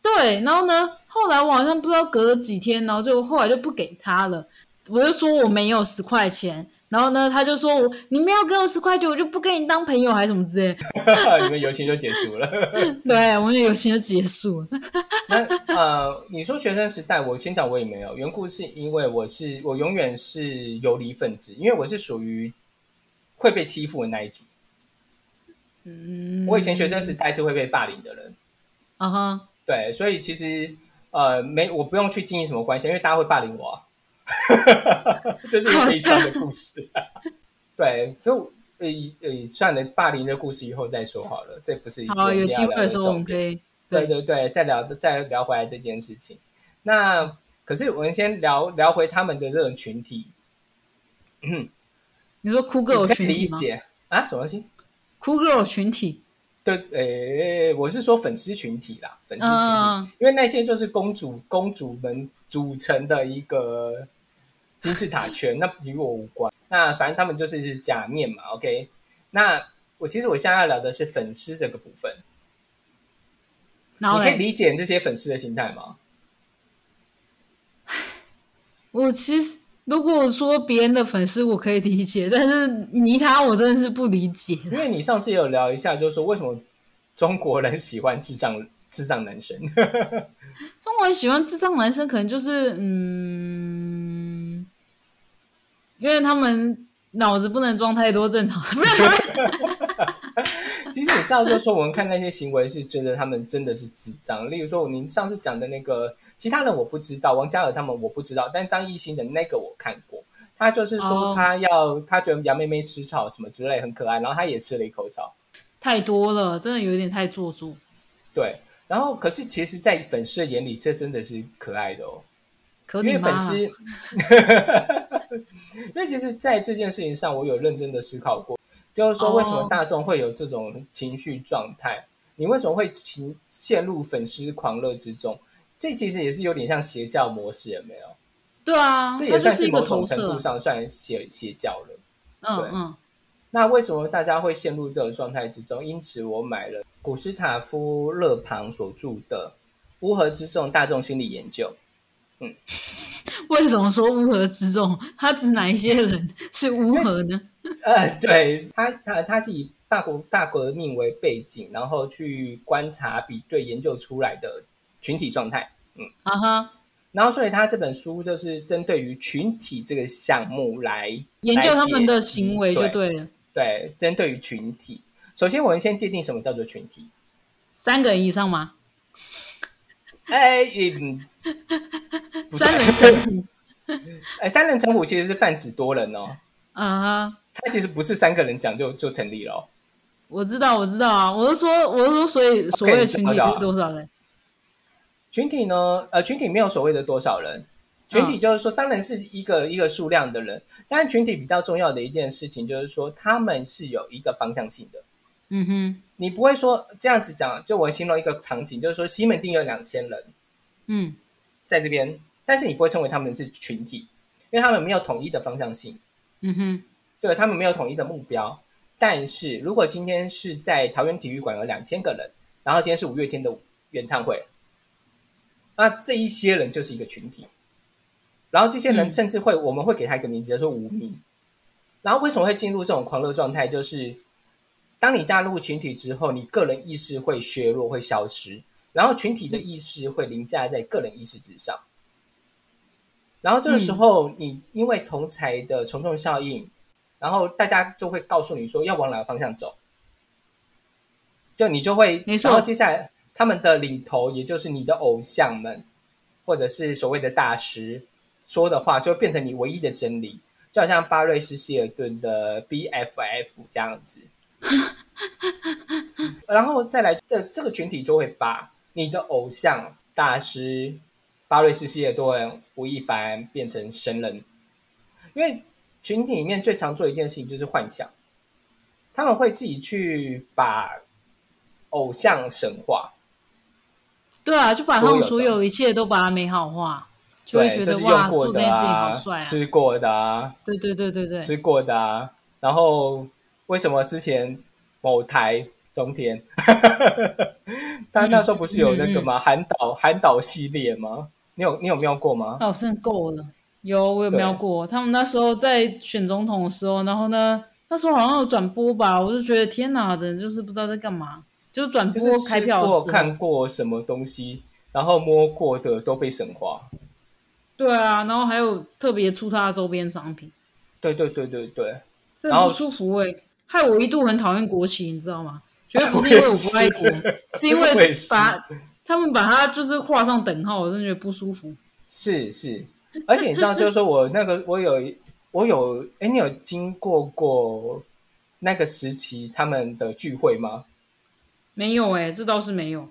对，然后呢，后来我好像不知道隔了几天，然后就后来就不给她了，我就说我没有十块钱，然后呢，他就说我你没有给我十块钱，我就不跟你当朋友还是什么之类的，*laughs* 你们友情就结束了。*laughs* 对，我们的友情就结束了。*laughs* 那呃，你说学生时代，我先讲我也没有，缘故是因为我是我永远是游离分子，因为我是属于会被欺负的那一组。嗯，我以前学生时代是会被霸凌的人，啊哈，对，所以其实呃没我不用去经营什么关系，因为大家会霸凌我、啊，*laughs* 这是一个悲伤的故事。*laughs* 对，就呃呃，算了，霸凌的故事以后再说好了，这不是好，有机会的时候我们以。可以对对对，再聊再聊回来这件事情。那可是我们先聊聊回他们的这种群体，你说酷 girl 群体吗？理解啊？什么东西？酷 girl 群体，对，诶，我是说粉丝群体啦，粉丝群体，嗯因为那些就是公主公主们组成的一个金字塔圈，那与我无关。那反正他们就是假面嘛，OK。那我其实我现在要聊的是粉丝这个部分，你可以理解这些粉丝的心态吗？我其实如果说别人的粉丝我可以理解，但是妮塔我真的是不理解。因为你上次也有聊一下，就是说为什么中国人喜欢智障智障男生？*laughs* 中国人喜欢智障男生，可能就是嗯，因为他们脑子不能装太多正常？*laughs* *laughs* 其实你知道，就是说我们看那些行为是觉得他们真的是智障。例如说，您上次讲的那个，其他人我不知道，王嘉尔他们我不知道，但张艺兴的那个我看过。他就是说哦他要，他觉得杨妹妹吃草什么之类很可爱，然后他也吃了一口草。太多了，真的有点太做作。对，然后可是其实，在粉丝的眼里，这真的是可爱的哦。可粉丝，因为其实，在这件事情上，我有认真的思考过，就是说，为什么哦大众会有这种情绪状态？你为什么会情陷入粉丝狂热之中？这其实也是有点像邪教模式，有没有？对啊，这也算是某种程度。上算邪邪教了。对嗯嗯，那为什么大家会陷入这种状态之中？因此，我买了古斯塔夫·勒庞所著的《乌合之众：大众心理研究》。*laughs* 为什么说乌合之众？他指哪一些人是乌合呢？*laughs* 呃，对他，他他是以法国大革命为背景，然后去观察、比对、研究出来的群体状态。啊哈，然后，所以他这本书就是针对于群体这个项目来研究他们的行为就对对了。对，针对于群体。首先，我们先界定什么叫做群体。三个人以上吗？哎，嗯，不三人成虎。*laughs* 哎，三人成虎其实是泛指多人哦，啊哈，它其实不是三个人讲就就成立了哦、我知道，我知道啊。我是说，我是说，所以所谓的群体是多少人？群体呢，呃，群体没有所谓的多少人，群体就是说，当然是一个一个数量的人，但群体比较重要的一件事情就是说，他们是有一个方向性的。嗯哼，你不会说这样子讲，就我形容一个场景，就是说西门町有两千人嗯。在这边，但是你不会称为他们是群体，因为他们没有统一的方向性，嗯哼，对他们没有统一的目标。但是如果今天是在桃园体育馆有两千个人，然后今天是五月天的演唱会，那这一些人就是一个群体。然后这些人嗯甚至会，我们会给他一个名字叫做无名。然后为什么会进入这种狂热状态？就是当你加入群体之后，你个人意识会削弱，会消失，然后群体的意识会凌驾在个人意识之上。然后这个时候，你因为同才的从众效应，然后大家就会告诉你说要往哪个方向走，就你就会，然后接下来他们的领头，也就是你的偶像们，或者是所谓的大师说的话，就会变成你唯一的真理，就好像巴瑞斯希尔顿的 BFF 这样子。*laughs* 然后再来，这这个群体就会把你的偶像大师巴瑞斯希尔顿、吴亦凡变成神人，因为群体里面最常做的一件事情就是幻想，他们会自己去把偶像神化，对啊，就把他们所有一切都把它美好化，就会对，觉就是得哇，用过的做这件事情啊好帅，啊！吃过的啊，对对对对对，吃过的啊，然后为什么之前某台中天，*laughs* 他那时候不是有那个吗？韩导韩导系列吗？你有你有瞄过吗？哦，真的够了。有，我有瞄过。他们那时候在选总统的时候，然后呢，那时候好像有转播吧，我就觉得天哪，真的就是不知道在干嘛。就是转播开票的时候，看过什么东西，然后摸过的都被神化。对啊，然后还有特别出他的周边商品，对对对对对，然后真的不舒服哎、害我一度很讨厌国旗，你知道吗？绝对不是因为我不爱国，*laughs* 是因为把他们把它就是画上等号，我真的觉得不舒服。是是，而且你知道，就是说我那个 *laughs* 我有我有，哎，你有经过过那个时期他们的聚会吗？没有哎、这倒是没有。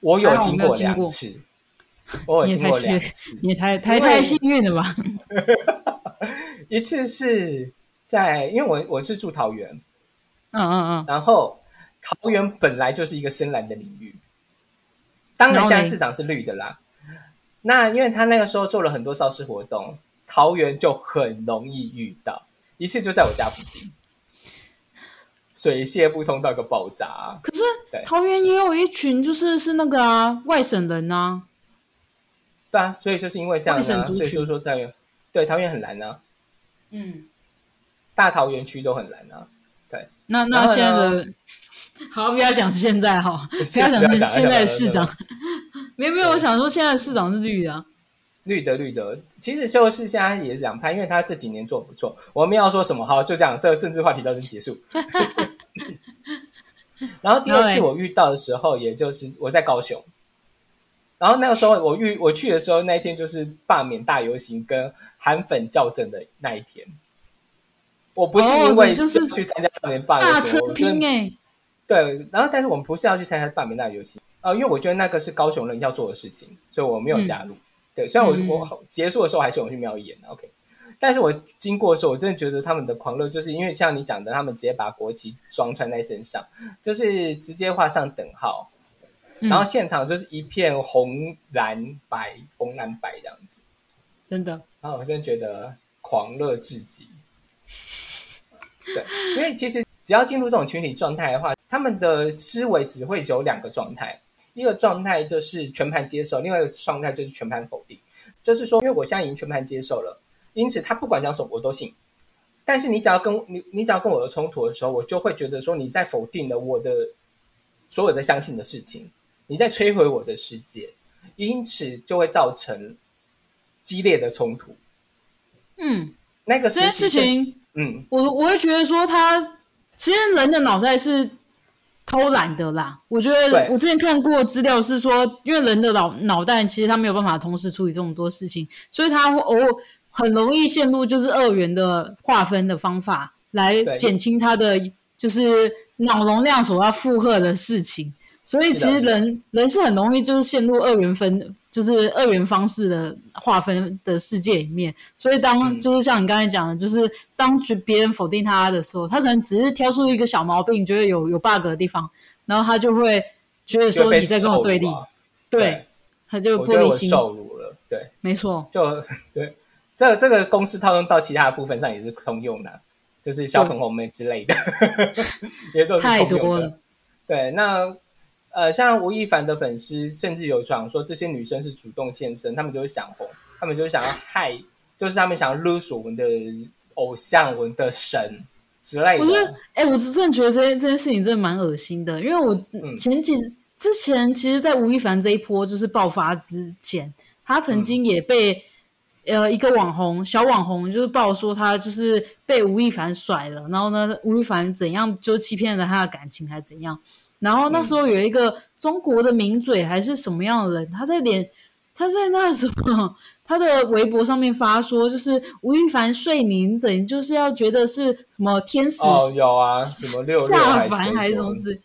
我有经过两次，我有经过两次，你也太太太幸运了吧？*laughs* 一次是在，因为我我是住桃园，嗯嗯嗯，然后桃园本来就是一个深蓝的领域，当然现在市场是绿的啦。那因为他那个时候做了很多造势活动，桃园就很容易遇到，一次就在我家附近，水泄不通到个爆炸。可是对。桃园也有一群就是是那个啊外省人啊，对啊，所以就是因为这样啊，外省族所以就说在对对，桃园很蓝啊，嗯，大桃园区都很蓝啊。对。那那现在的，好，不要讲现在哈，不要不要讲讲现在市长，*laughs* 没有没有，我想说现在的市长是绿的啊，绿的绿的，其实就是现在也是两派，因为他这几年做不错。我们要说什么？好，就这样，这个政治话题到这结束。*laughs* 然后第二次我遇到的时候，也就是我在高雄，然后那个时候我遇我去的时候，那一天就是罢免大游行跟韩粉校正的那一天。我不是哦因为就是去参加罢免罢大游行，车我真哎，对，然后但是我们不是要去参加罢免大游行，呃，因为我觉得那个是高雄人要做的事情，所以我没有加入。对，虽然我、嗯我结束的时候还是有去瞄一眼的，OK，但是我经过的时候，我真的觉得他们的狂热，就是因为像你讲的，他们直接把国旗装穿在身上，就是直接画上等号，嗯然后现场就是一片红蓝白，红蓝白这样子，真的，然后我真的觉得狂热至极。对，因为其实只要进入这种群体状态的话，他们的思维只会只有两个状态，一个状态就是全盘接受，另外一个状态就是全盘否定。就是说，因为我现在已经全盘接受了，因此他不管讲什么我都信。但是你只要跟你你只要跟我有冲突的时候，我就会觉得说你在否定了我的所有的相信的事情，你在摧毁我的世界，因此就会造成激烈的冲突。嗯，那个这件事情。嗯，我我会觉得说他其实人的脑袋是偷懒的啦。我觉得我之前看过资料是说，因为人的脑脑袋其实他没有办法同时处理这么多事情，所以他会偶尔很容易陷入就是二元的划分的方法来减轻他的就是脑容量所要负荷的事情。所以其实人人是很容易就是陷入二元分，就是二元方式的划分的世界里面。所以当嗯就是像你刚才讲的，就是当别人否定他的时候，他可能只是挑出一个小毛病，觉得有有 bug 的地方，然后他就会觉得说你在跟我对立，啊对，他就玻璃心，受辱了。对，没错，就对，这这个公式套用到其他的部分上也是通用的，就是小粉红们之类的，*laughs* 也都是太通用的多了。对，那呃，像吴亦凡的粉丝甚至有传说这些女生是主动现身，他们就是想红，他们就是想要害，就是他们想要勒索我们的偶像、我们的神之类我觉得的。，哎、我是真的觉得这件这件事情真的蛮恶心的，因为我嗯前几、之前，其实，在吴亦凡这一波就是爆发之前，他曾经也被、呃一个网红小网红就是爆说他就是被吴亦凡甩了，然后呢，吴亦凡怎样就欺骗了他的感情还是怎样，然后那时候有一个中国的名嘴还是什么样的人，他在脸他在那什么。*laughs* 他的微博上面发说，就是吴亦凡睡您怎就是要觉得是什么天使哦，有啊，什么六六下还凡还是什么之之，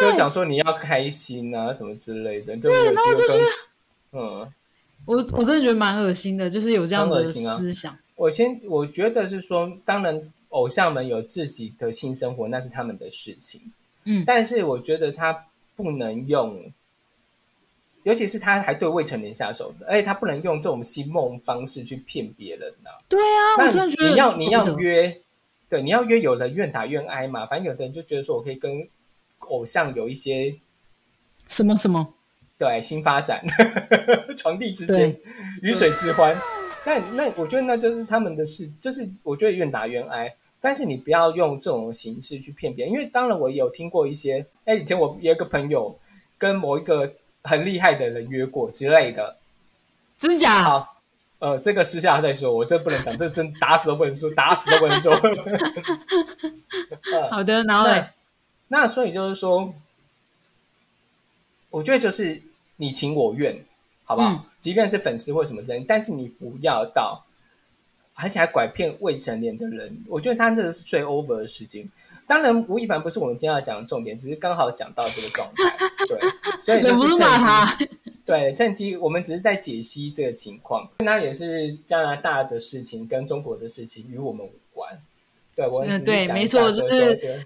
就讲说你要开心啊，什么之类的。对，然后就嗯，我我真的觉得蛮恶心的，就是有这样子的思想。我先我觉得是说，当然偶像们有自己的性生活，那是他们的事情。嗯但是我觉得他不能用，尤其是他还对未成年下手的，而且他不能用这种新梦方式去骗别人呐、对啊，那我真的觉得你要你要约，对，你要约，有人愿打愿挨嘛。反正有的人就觉得说我可以跟偶像有一些什么什么，对新发展，*laughs* 床地之间对，鱼水之欢。但那我觉得那就是他们的事，就是我觉得愿打愿挨。但是你不要用这种形式去骗别人，因为当然我有听过一些，哎，以前我有一个朋友跟某一个很厉害的人约过之类的。真假？好，呃，这个私下再说，我这不能讲，这真打死都不能说，打死都不能说。呃 *laughs* 好的，然后嘞那那所以就是说，我觉得就是你情我愿，好不好？嗯即便是粉丝或什么之类，但是你不要到，而且还拐骗未成年的人，我觉得他那个是最 over 的事情。当然，吴亦凡不是我们今天要讲的重点，只是刚好讲到这个状态，对，所以就忍不住是趁机骂他。对，趁机我们只是在解析这个情况，那也是加拿大的事情跟中国的事情与我们无关。对，我们只是讲一没错就是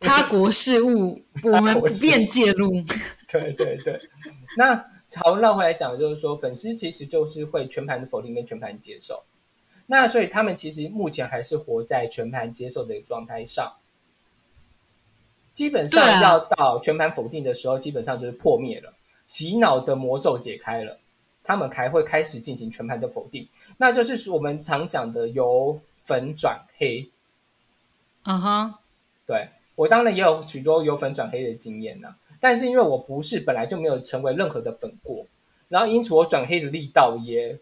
他国事务，*laughs* 我们不便介入。*laughs* 对对对。那好，绕回来讲，就是说粉丝其实就是会全盘的否定跟全盘接受，那所以他们其实目前还是活在全盘接受的一个状态上。基本上要到全盘否定的时候，基本上就是破灭了，洗脑的魔咒解开了。他们才会开始进行全盘的否定，那就是我们常讲的由粉转黑。嗯哼，对我当然也有许多由粉转黑的经验呐、但是因为我不是本来就没有成为任何的粉过，然后因此我转黑的力道也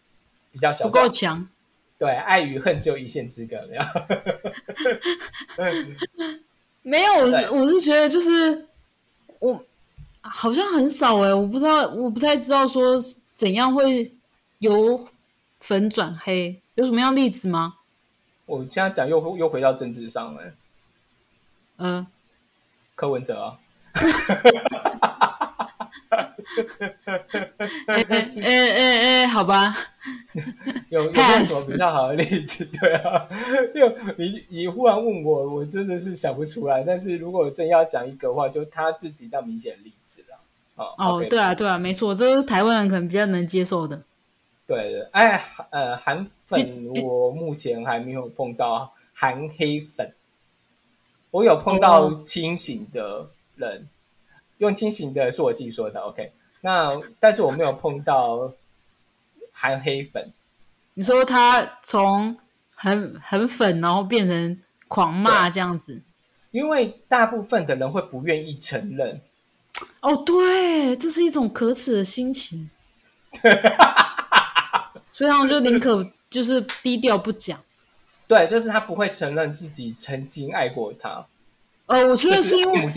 比较小，不够强。对，爱与恨只有一线之隔，没有。没有，我是我是觉得就是我好像很少哎、我不知道，我不太知道说怎样会由粉转黑，有什么样例子吗？我现在讲又又回到政治上了，呃，柯文哲啊，*laughs* *laughs* 哎哎哎好吧，有有没有什么比较好的例子？对啊，*laughs* 因为你你忽然问我，我真的是想不出来。但是如果真要讲一个的话，就他是比较明显的例子了。哦对啊对啊，没错，这是台湾人可能比较能接受的。对的，哎，呃，韩粉我目前还没有碰到韩黑粉，我有碰到哦清醒的人，用清醒的是我自己说的，OK。那但是我没有碰到含黑粉，你说他从很很粉，然后变成狂骂这样子。因为大部分的人会不愿意承认，哦，对，这是一种可耻的心情，*laughs* 所以他们就宁可就是低调不讲。对，就是他不会承认自己曾经爱过他，呃，我觉得是因为。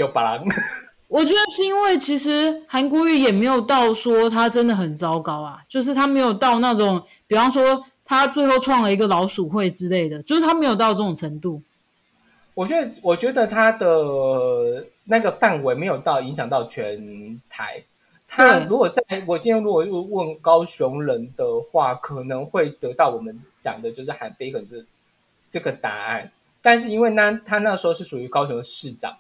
我觉得是因为其实韩国瑜也没有到说他真的很糟糕啊，就是他没有到那种，比方说他最后创了一个老鼠会之类的，就是他没有到这种程度。我觉得，我觉得他的那个范围没有到影响到全台。他如果在我今天如果问高雄人的话，可能会得到我们讲的就是韩非很这这个答案。但是因为那他那时候是属于高雄市长，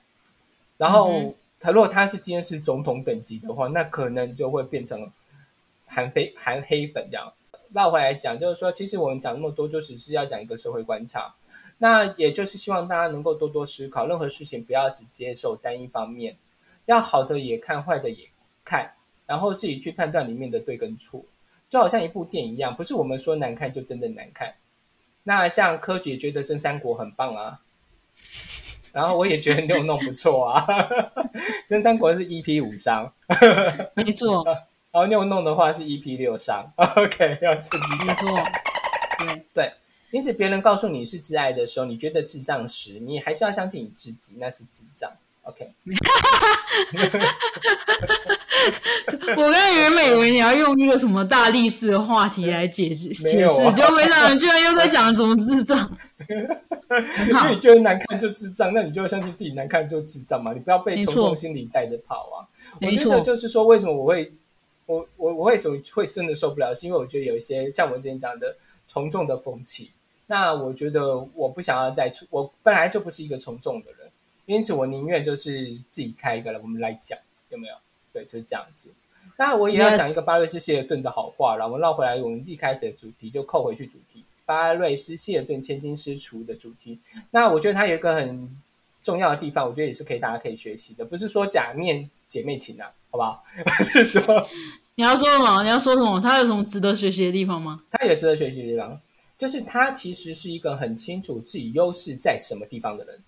然嗯后他如果他是今天是总统等级的话，那可能就会变成韩非韩黑粉这样。绕回来讲，就是说，其实我们讲那么多，就只是要讲一个社会观察。那也就是希望大家能够多多思考，任何事情不要只接受单一方面，要好的也看，坏的也看，然后自己去判断里面的对跟错。就好像一部电影一样，不是我们说难看就真的难看。那像柯洁觉得《真三国》很棒啊，然后我也觉得六弄不错啊，*laughs*《真三国》是 EP 五伤，*laughs* 没错，然后六弄的话是 EP 六伤。OK，要趁机讲。没错，对，对，因此别人告诉你是挚爱的时候，你觉得智障时，你还是要相信你自己，那是智障。OK，*laughs* 我刚才原本以为你要用一个什么大励志的话题来解释解没有啊释，结果没想到居然又在讲怎么智障。*laughs* 因为，你觉得难看就智障，那你就相信自己难看就智障嘛，你不要被从众心理带着跑啊。我没觉得错，就是说，为什么我会我我我为什么会真的受不了，是因为我觉得有一些像我之前讲的从众的风气。那我觉得我不想要再出，我本来就不是一个从众的人，因此我宁愿就是自己开一个了，我们来讲有没有？对，就是这样子。那我也要讲一个巴瑞斯希尔顿的好话，然后绕回来我们一开始的主题，就扣回去主题，巴瑞斯希尔顿千金师厨的主题。那我觉得它有一个很重要的地方，我觉得也是可以大家可以学习的，不是说假面姐妹情啊，好不好？*laughs* 是说你要说什么？你要说什么？他有什么值得学习的地方吗？他也值得学习的地方，就是他其实是一个很清楚自己优势在什么地方的人，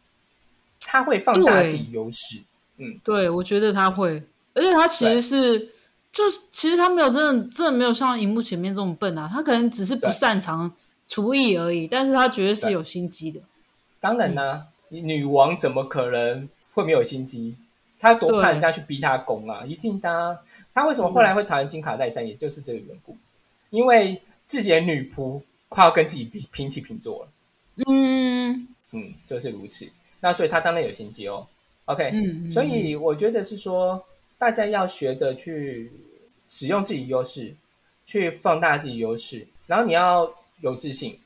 他会放大自己优势。嗯对，我觉得他会，而且他其实是，就是其实他没有真的真的没有像荧幕前面这么笨啊，他可能只是不擅长厨艺而已，但是他绝对是有心机的。当然啦、你女王怎么可能会没有心机？她多怕人家去逼她攻啊，一定的、啊。她为什么后来会讨厌金卡戴珊，也就是这个缘故，因为自己的女仆快要跟自己平平起平坐了。嗯嗯，就是如此。那所以他当然有心机哦。OK，嗯，所以我觉得是说，大家要学着去使用自己优势，去放大自己优势，然后你要有自信。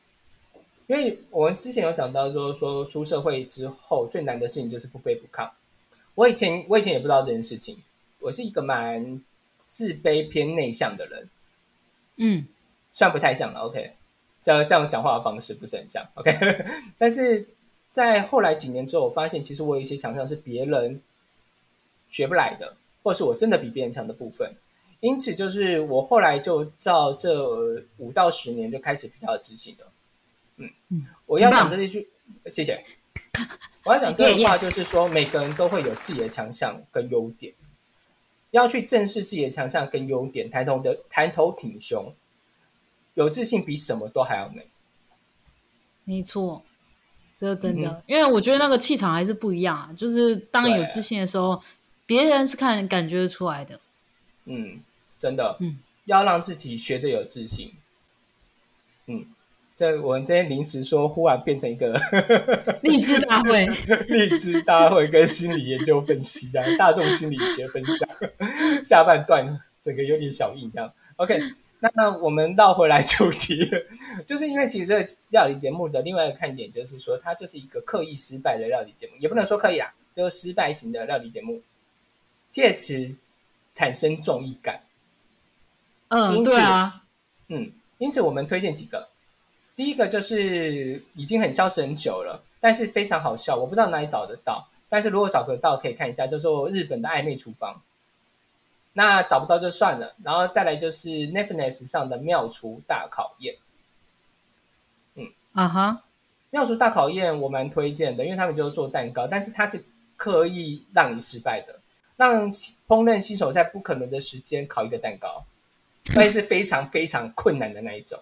因为我们之前有讲到说，说出社会之后最难的事情就是不卑不亢。我以前我以前也不知道这件事情，我是一个蛮自卑偏内向的人，嗯虽然不太像了，OK，这样这样讲话的方式不是很像，OK，*laughs* 但是在后来几年之后，我发现其实我有一些强项是别人学不来的，或者是我真的比别人强的部分。因此就是我后来就照这五到十年就开始比较有自信了。嗯嗯，我要讲这一句，谢谢。我要讲这句话，就是说每个人都会有自己的强项跟优点，要去正视自己的强项跟优点，抬头的抬头挺胸，有自信比什么都还要美。没错，这是真的，嗯因为我觉得那个气场还是不一样啊。就是当你有自信的时候，别人是看感觉得出来的。嗯，真的，嗯，要让自己学着有自信。嗯，这我们今天临时说，忽然变成一个励志大会，*laughs* 励志大会跟心理研究分析，这样大众心理学分享，下半段整个有点小硬这样。OK，那我们倒回来主题，就是因为其实这个料理节目的另外一个看点就是说，它就是一个刻意失败的料理节目，也不能说刻意啦，就是失败型的料理节目，借此产生综艺感。嗯，对啊，嗯，因此我们推荐几个。第一个就是已经很消失很久了，但是非常好笑，我不知道哪里找得到，但是如果找得到可以看一下，叫做日本的暧昧厨房。那找不到就算了，然后再来就是 Netflix 上的妙厨大考验。嗯啊哈，妙厨大考验我蛮推荐的，因为他们就是做蛋糕，但是它是刻意让你失败的，让烹饪新手在不可能的时间烤一个蛋糕，*laughs* 而且是非常非常困难的那一种，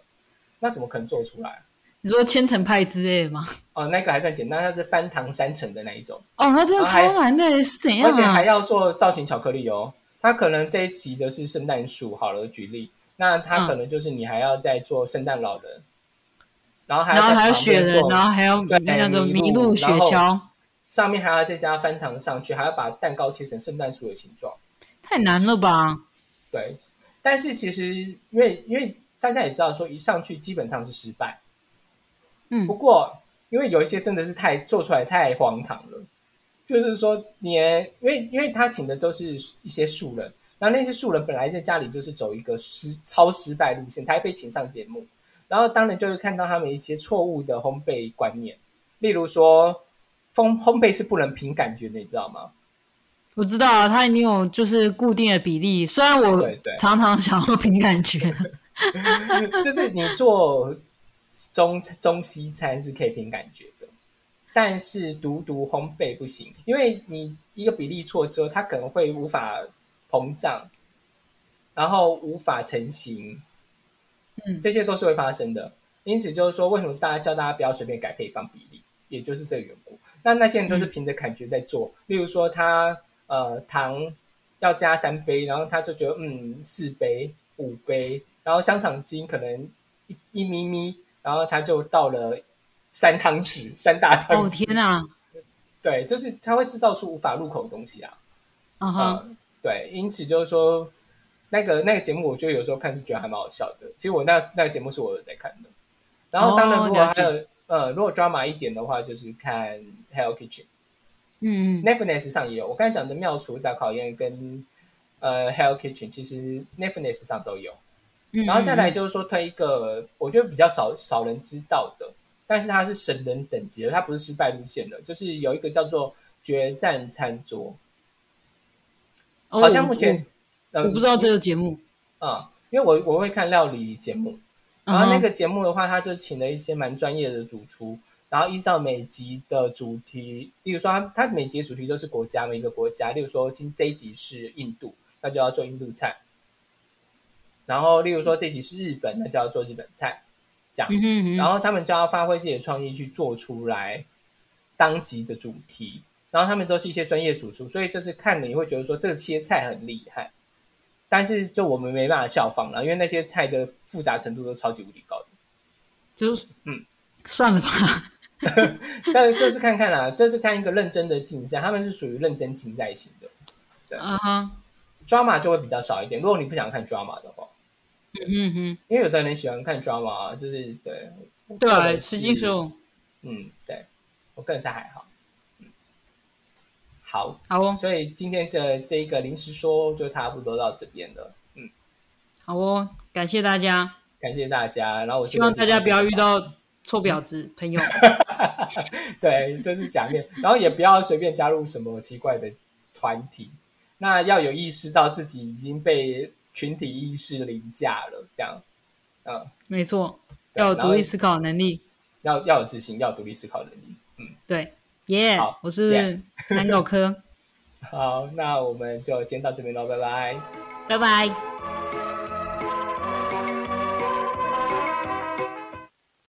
那怎么可能做出来？你说千层派之类的吗？哦，那个还算简单，它是翻糖三层的那一种，哦，那真的超难的，是怎样而且还啊？要做造型巧克力哦。它可能这一期的是圣诞树，好了，举例，那它可能就是你还要再做圣诞老人，然后还然后还有要雪人，然后还有对那个麋麋鹿雪橇，上面还要再加翻糖上去，还要把蛋糕切成圣诞树的形状。太难了吧？对，但是其实因为因为大家也知道说一上去基本上是失败，嗯。不过因为有一些真的是太做出来太荒唐了，就是说你因为因为他请的都是一些素人，然后那些素人本来在家里就是走一个失超失败路线，才被请上节目，然后当然就会看到他们一些错误的烘焙观念，例如说烘烘焙是不能凭感觉的，你知道吗？我知道啊，他一定有就是固定的比例，虽然我常常想要凭感觉，*laughs* 就是你做中中西餐是可以凭感觉。的，但是独独烘焙不行，因为你一个比例错之后，它可能会无法膨胀，然后无法成型，嗯这些都是会发生的。因此就是说，为什么大家叫大家不要随便改配方比例，也就是这个缘故。那那些人都是凭着感觉在做，例如说他呃糖要加三杯，然后他就觉得嗯四杯五杯，然后香肠精可能一一咪咪，然后他就到了三汤匙三大汤匙。哦天哪，*laughs* 对，就是它会制造出无法入口的东西啊。啊哈，嗯，对，因此就是说，那个那个节目，我觉得有时候看是觉得还蛮好笑的。其实我那那个节目是我有在看的。然后当然，哦如果还有、呃，如果 drama 一点的话，就是看 Hell Kitchen。嗯嗯 Netflix 上也有，我刚才讲的妙厨大考验跟呃 Hell Kitchen，其实 Netflix 上都有。嗯，然后再来嗯就是说推一个，我觉得比较少少人知道的，但是它是神人等级的，它不是失败路线的，就是有一个叫做决战餐桌，哦好像目前呃我我不知道这个节目，啊、因为我我会看料理节目，然后那个节目的话，他就请了一些蛮专业的主厨，然后依照每集的主题，例如说他他每集的主题都是国家每一个国家，例如说今这一集是印度，那就要做印度菜，然后例如说这集是日本，那就要做日本菜，这样，嗯哼嗯哼，然后他们就要发挥自己的创意去做出来当集的主题，然后他们都是一些专业主厨，所以就是看了你会觉得说这个切菜很厉害，但是就我们没办法效仿了，因为那些菜的复杂程度都超级无敌高的。就是嗯，算了吧，*laughs* 但这次看看啦，这次看一个认真的竞赛，他们是属于认真竞赛型的。啊哈，，drama 就会比较少一点。如果你不想看 drama 的话，嗯嗯嗯，因为有的人喜欢看 drama，啊就是对对啊，或者是实际说嗯，对我个人是还好。嗯，好，好哦，所以今天这这一个临时说就差不多到这边了。嗯，好哦，感谢大家，感谢大家。然后我希望大家不要遇到臭婊子朋友，*laughs* 对，这是假面，然后也不要随便加入什么奇怪的团体。那要有意识到自己已经被群体意识凌驾了，这样，嗯，没错，要有独立思考能力。要要有自信，要有独立思考能力，嗯，对，耶、好我是 *laughs* 南狗科，好，那我们就今天到这边喽，拜拜。拜拜。